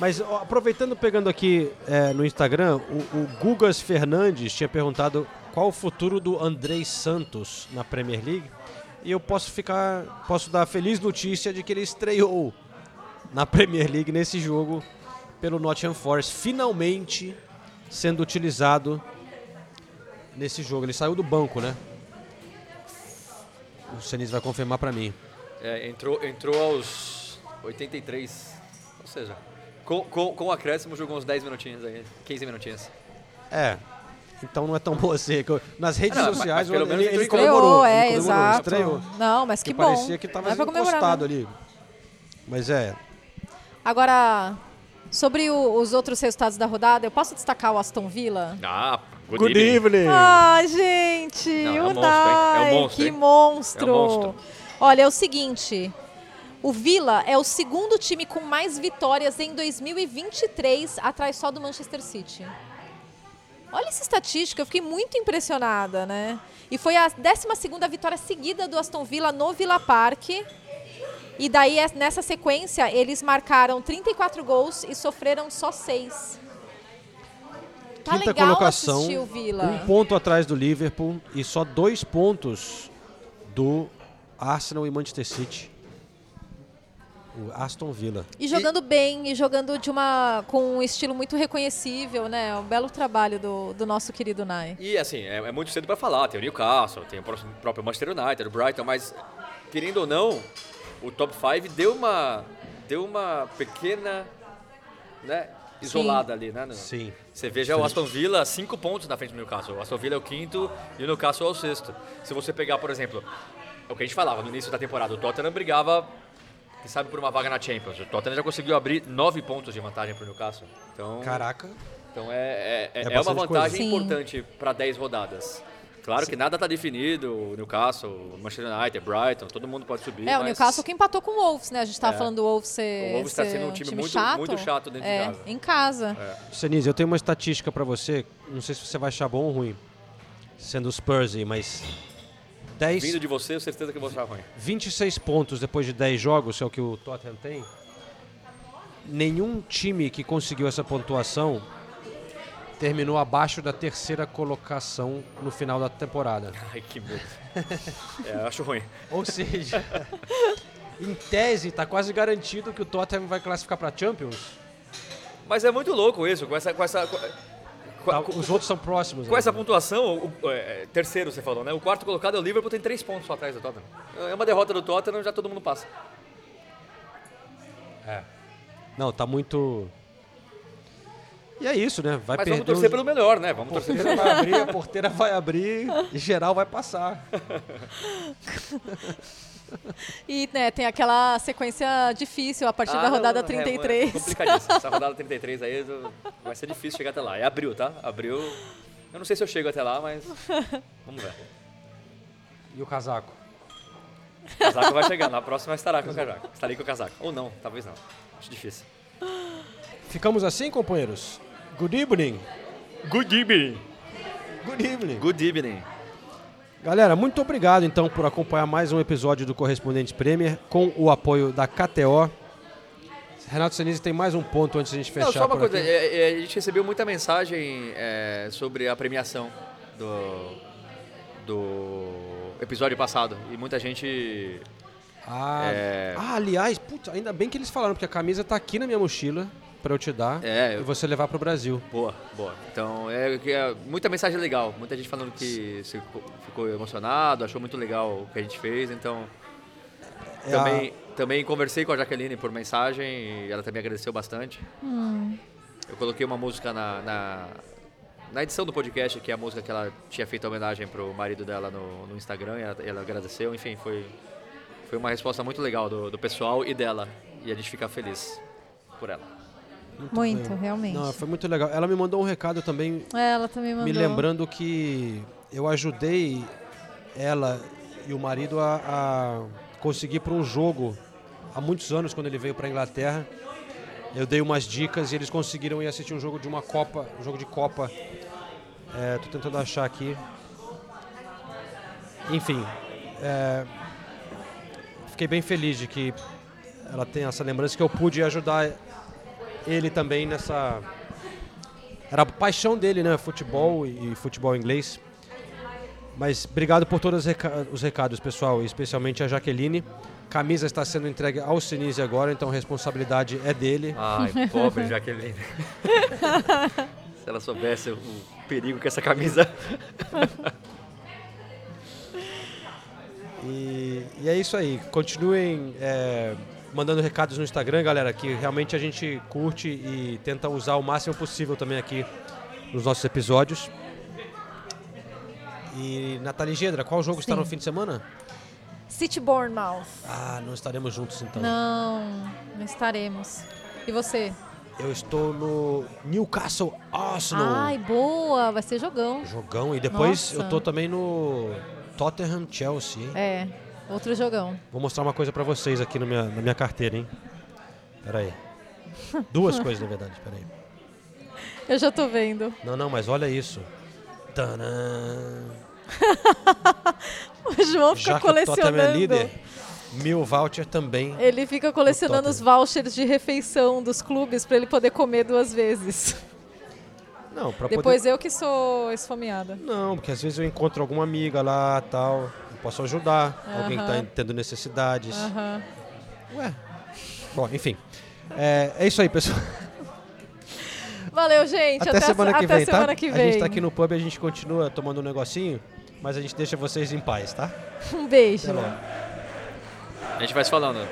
[SPEAKER 4] Mas ó, aproveitando, pegando aqui é, no Instagram, o, o Gugas Fernandes tinha perguntado qual o futuro do Andrei Santos na Premier League. E eu posso ficar, posso dar a feliz notícia de que ele estreou na Premier League nesse jogo pelo Nottingham Forest, finalmente sendo utilizado nesse jogo. Ele saiu do banco, né? O Senise vai confirmar pra mim.
[SPEAKER 6] É, entrou, entrou aos 83. Ou seja, com, com, com o acréscimo jogou uns 10 minutinhos aí, 15 minutinhos.
[SPEAKER 4] É. Então não é tão boa assim. Nas redes
[SPEAKER 6] Ah, não,
[SPEAKER 4] sociais
[SPEAKER 6] mas pelo
[SPEAKER 4] ele,
[SPEAKER 6] menos
[SPEAKER 4] ele
[SPEAKER 6] em
[SPEAKER 4] comemorou.
[SPEAKER 5] É,
[SPEAKER 4] ele comemorou,
[SPEAKER 5] exato.
[SPEAKER 4] estreou.
[SPEAKER 5] Não, mas que,
[SPEAKER 4] Que
[SPEAKER 5] bom.
[SPEAKER 4] parecia que tava
[SPEAKER 5] Não pra comemorar,
[SPEAKER 4] encostado
[SPEAKER 5] não.
[SPEAKER 4] ali. Mas é.
[SPEAKER 5] Agora, sobre o- os outros resultados da rodada, eu posso destacar o Aston Villa?
[SPEAKER 6] Ah, good,
[SPEAKER 4] Good evening.
[SPEAKER 5] Ai, gente,
[SPEAKER 6] Não, é um
[SPEAKER 5] o
[SPEAKER 6] monstro, hein? É um monstro,
[SPEAKER 5] que monstro.
[SPEAKER 6] É um monstro.
[SPEAKER 5] Olha, é o seguinte, o Villa é o segundo time com mais vitórias em 2023, atrás só do Manchester City. Olha essa estatística, eu fiquei muito impressionada, né? E foi a 12ª vitória seguida do Aston Villa no Villa Park. E daí, es- nessa sequência, eles marcaram 34 gols e sofreram só 6. Tá
[SPEAKER 4] Quinta colocação. Um ponto atrás do Liverpool e só dois pontos do Arsenal e Manchester City. O Aston Villa.
[SPEAKER 5] E jogando bem, e jogando de uma com um estilo muito reconhecível, né? Um belo trabalho do, do nosso querido Nai.
[SPEAKER 6] E assim, é, é muito cedo pra falar. Tem o Newcastle, tem o pró- próprio Manchester United, o Brighton, mas querendo ou não, o top 5 deu uma deu uma pequena, né, isolada ali, né? no-
[SPEAKER 4] Sim.
[SPEAKER 6] Você veja o Aston Villa cinco pontos na frente do Newcastle. O Aston Villa é o quinto e o Newcastle é o sexto. Se você pegar, por exemplo, é o que a gente falava no início da temporada, o Tottenham brigava, quem sabe, por uma vaga na Champions. O Tottenham já conseguiu abrir nove pontos de vantagem para o Newcastle. Então,
[SPEAKER 4] Caraca.
[SPEAKER 6] então é, é, é-
[SPEAKER 4] É
[SPEAKER 6] é uma vantagem
[SPEAKER 5] Sim.
[SPEAKER 6] importante para 10 rodadas. Claro que nada está definido, o Newcastle, o Manchester United, Brighton, todo mundo pode subir.
[SPEAKER 5] É, o
[SPEAKER 6] mas
[SPEAKER 5] Newcastle que empatou com o Wolves, né? A gente tava
[SPEAKER 6] É.
[SPEAKER 5] falando do Wolves ser,
[SPEAKER 6] O Wolves tá
[SPEAKER 5] ser
[SPEAKER 6] sendo um time muito-
[SPEAKER 5] chato.
[SPEAKER 6] muito chato dentro de
[SPEAKER 5] é,
[SPEAKER 6] casa.
[SPEAKER 5] em casa.
[SPEAKER 4] Senise, eu tenho uma estatística pra você. Não sei se você vai achar bom ou ruim. Sendo Spursy, mas 10,
[SPEAKER 6] Vindo de você, eu certeza que eu vou achar ruim.
[SPEAKER 4] 26 pontos depois de 10 jogos, é o que o Tottenham tem. Nenhum time que conseguiu essa pontuação terminou abaixo da terceira colocação no final da temporada.
[SPEAKER 6] Ai, que medo. é, eu acho ruim.
[SPEAKER 4] Ou seja, em tese, está quase garantido que o Tottenham vai classificar para Champions.
[SPEAKER 6] Mas é muito louco isso, com essa. Com essa
[SPEAKER 4] Tá, Os outros são próximos.
[SPEAKER 6] com essa
[SPEAKER 4] né?
[SPEAKER 6] pontuação, o, o- é, terceiro você falou, né? O quarto colocado é o Liverpool, tem três pontos só atrás do Tottenham. É uma derrota do Tottenham, já todo mundo passa.
[SPEAKER 4] Não, tá muito. E é isso, né? Vai
[SPEAKER 6] Mas
[SPEAKER 4] perder.
[SPEAKER 6] vamos torcer pelo melhor, né? Vamos torcer pelo
[SPEAKER 4] vai abrir, a porteira vai abrir e geral vai passar.
[SPEAKER 5] E né, tem aquela sequência difícil a partir
[SPEAKER 6] Ah,
[SPEAKER 5] da rodada
[SPEAKER 6] não, é,
[SPEAKER 5] 33.
[SPEAKER 6] É, complicadíssimo. Essa rodada 33 aí eu- vai ser difícil chegar até lá. É abril, tá? Abril. Eu não sei se eu chego até lá, mas. Vamos ver.
[SPEAKER 4] E o casaco?
[SPEAKER 6] O casaco vai chegar. Na próxima estará com o casaco. Estarei com o casaco. Ou não, talvez não. Acho difícil.
[SPEAKER 4] Ficamos assim, companheiros? Good evening.
[SPEAKER 6] Good evening.
[SPEAKER 4] Good evening.
[SPEAKER 6] Good evening.
[SPEAKER 4] Galera, muito obrigado então por acompanhar mais um episódio do Correspondente Premier com o apoio da KTO. Renato Senise tem mais um ponto antes de a gente fechar.
[SPEAKER 6] Não, só uma coisa,
[SPEAKER 4] aqui.
[SPEAKER 6] é, é, a gente recebeu muita mensagem é, sobre a premiação do, do episódio passado. E muita gente.
[SPEAKER 4] Ah,
[SPEAKER 6] é-
[SPEAKER 4] ah, aliás, putz, ainda bem que eles falaram, porque a camisa tá aqui na minha mochila pra eu te dar
[SPEAKER 6] É,
[SPEAKER 4] e
[SPEAKER 6] eu-
[SPEAKER 4] você levar pro Brasil.
[SPEAKER 6] Boa, boa. Então, é, que é muita mensagem legal. Muita gente falando que se ficou, ficou emocionado, achou muito legal o que a gente fez. Então,
[SPEAKER 4] É
[SPEAKER 6] também, também conversei com a Jaqueline por mensagem e ela também agradeceu bastante.
[SPEAKER 5] Hum.
[SPEAKER 6] Eu coloquei uma música na, na, na edição do podcast, que é a música que ela tinha feito a homenagem pro marido dela no, no Instagram, e ela, e ela agradeceu. Enfim, foi, foi uma resposta muito legal do, do pessoal e dela. E a gente fica feliz por ela.
[SPEAKER 5] Muito,
[SPEAKER 4] bem.
[SPEAKER 5] realmente.
[SPEAKER 4] Não, foi muito legal. Ela me mandou um recado também
[SPEAKER 5] É, Ela também mandou.
[SPEAKER 4] me lembrando que eu ajudei ela e o marido a, a conseguir para um jogo há muitos anos quando ele veio para Inglaterra. Eu dei umas dicas e eles conseguiram ir assistir um jogo de uma Copa, um jogo de Copa. É, tô tentando achar aqui. Enfim, é, fiquei bem feliz de que ela tem essa lembrança que eu pude ajudar ele também nessa era a paixão dele, né? Futebol e, e futebol inglês. Mas obrigado por todos os reca- os recados, pessoal, especialmente a Jaqueline. Camisa está sendo entregue ao Sinise agora, então a responsabilidade é dele.
[SPEAKER 6] Ai, pobre Jaqueline. Se ela soubesse o perigo que essa camisa.
[SPEAKER 4] E, e é isso aí. Continuem é, mandando recados no Instagram, galera, que realmente a gente curte e tenta usar o máximo possível também aqui nos nossos episódios. E Nathalie Gedra, qual jogo está
[SPEAKER 5] Sim.
[SPEAKER 4] no fim de semana?
[SPEAKER 5] City Bournemouth.
[SPEAKER 4] Ah, não estaremos juntos então.
[SPEAKER 5] Não, não estaremos. E você?
[SPEAKER 4] Eu estou no Newcastle Arsenal.
[SPEAKER 5] Ai, boa, vai ser jogão.
[SPEAKER 4] Jogão. E depois
[SPEAKER 5] Nossa.
[SPEAKER 4] eu tô também no Tottenham Chelsea.
[SPEAKER 5] É, outro jogão.
[SPEAKER 4] Vou mostrar uma coisa pra vocês aqui na minha, na minha carteira, hein? Pera aí. Duas coisas, na verdade, pera aí.
[SPEAKER 5] Eu já tô vendo.
[SPEAKER 4] Não, não, mas olha isso. Tanã.
[SPEAKER 5] O João fica
[SPEAKER 4] Já que o é
[SPEAKER 5] colecionando.
[SPEAKER 4] líder, mil voucher também.
[SPEAKER 5] Ele fica colecionando os vouchers de refeição dos clubes pra ele poder comer duas vezes.
[SPEAKER 4] Não, pra
[SPEAKER 5] Depois
[SPEAKER 4] poder...
[SPEAKER 5] eu que sou esfomeada.
[SPEAKER 4] Não, porque às vezes eu encontro alguma amiga lá, tal. Posso ajudar. Alguém que tá
[SPEAKER 5] Aham.
[SPEAKER 4] tendo necessidades. Ué. Bom, enfim. É, é isso aí, pessoal.
[SPEAKER 5] Valeu, gente.
[SPEAKER 4] Até, semana que
[SPEAKER 5] até
[SPEAKER 4] vem,
[SPEAKER 5] semana
[SPEAKER 4] tá?
[SPEAKER 5] que
[SPEAKER 4] A
[SPEAKER 5] vem.
[SPEAKER 4] gente tá aqui no pub, a gente continua tomando um negocinho, mas a gente deixa vocês em paz, tá?
[SPEAKER 5] Um beijo.
[SPEAKER 4] Até.
[SPEAKER 6] A gente vai se falando.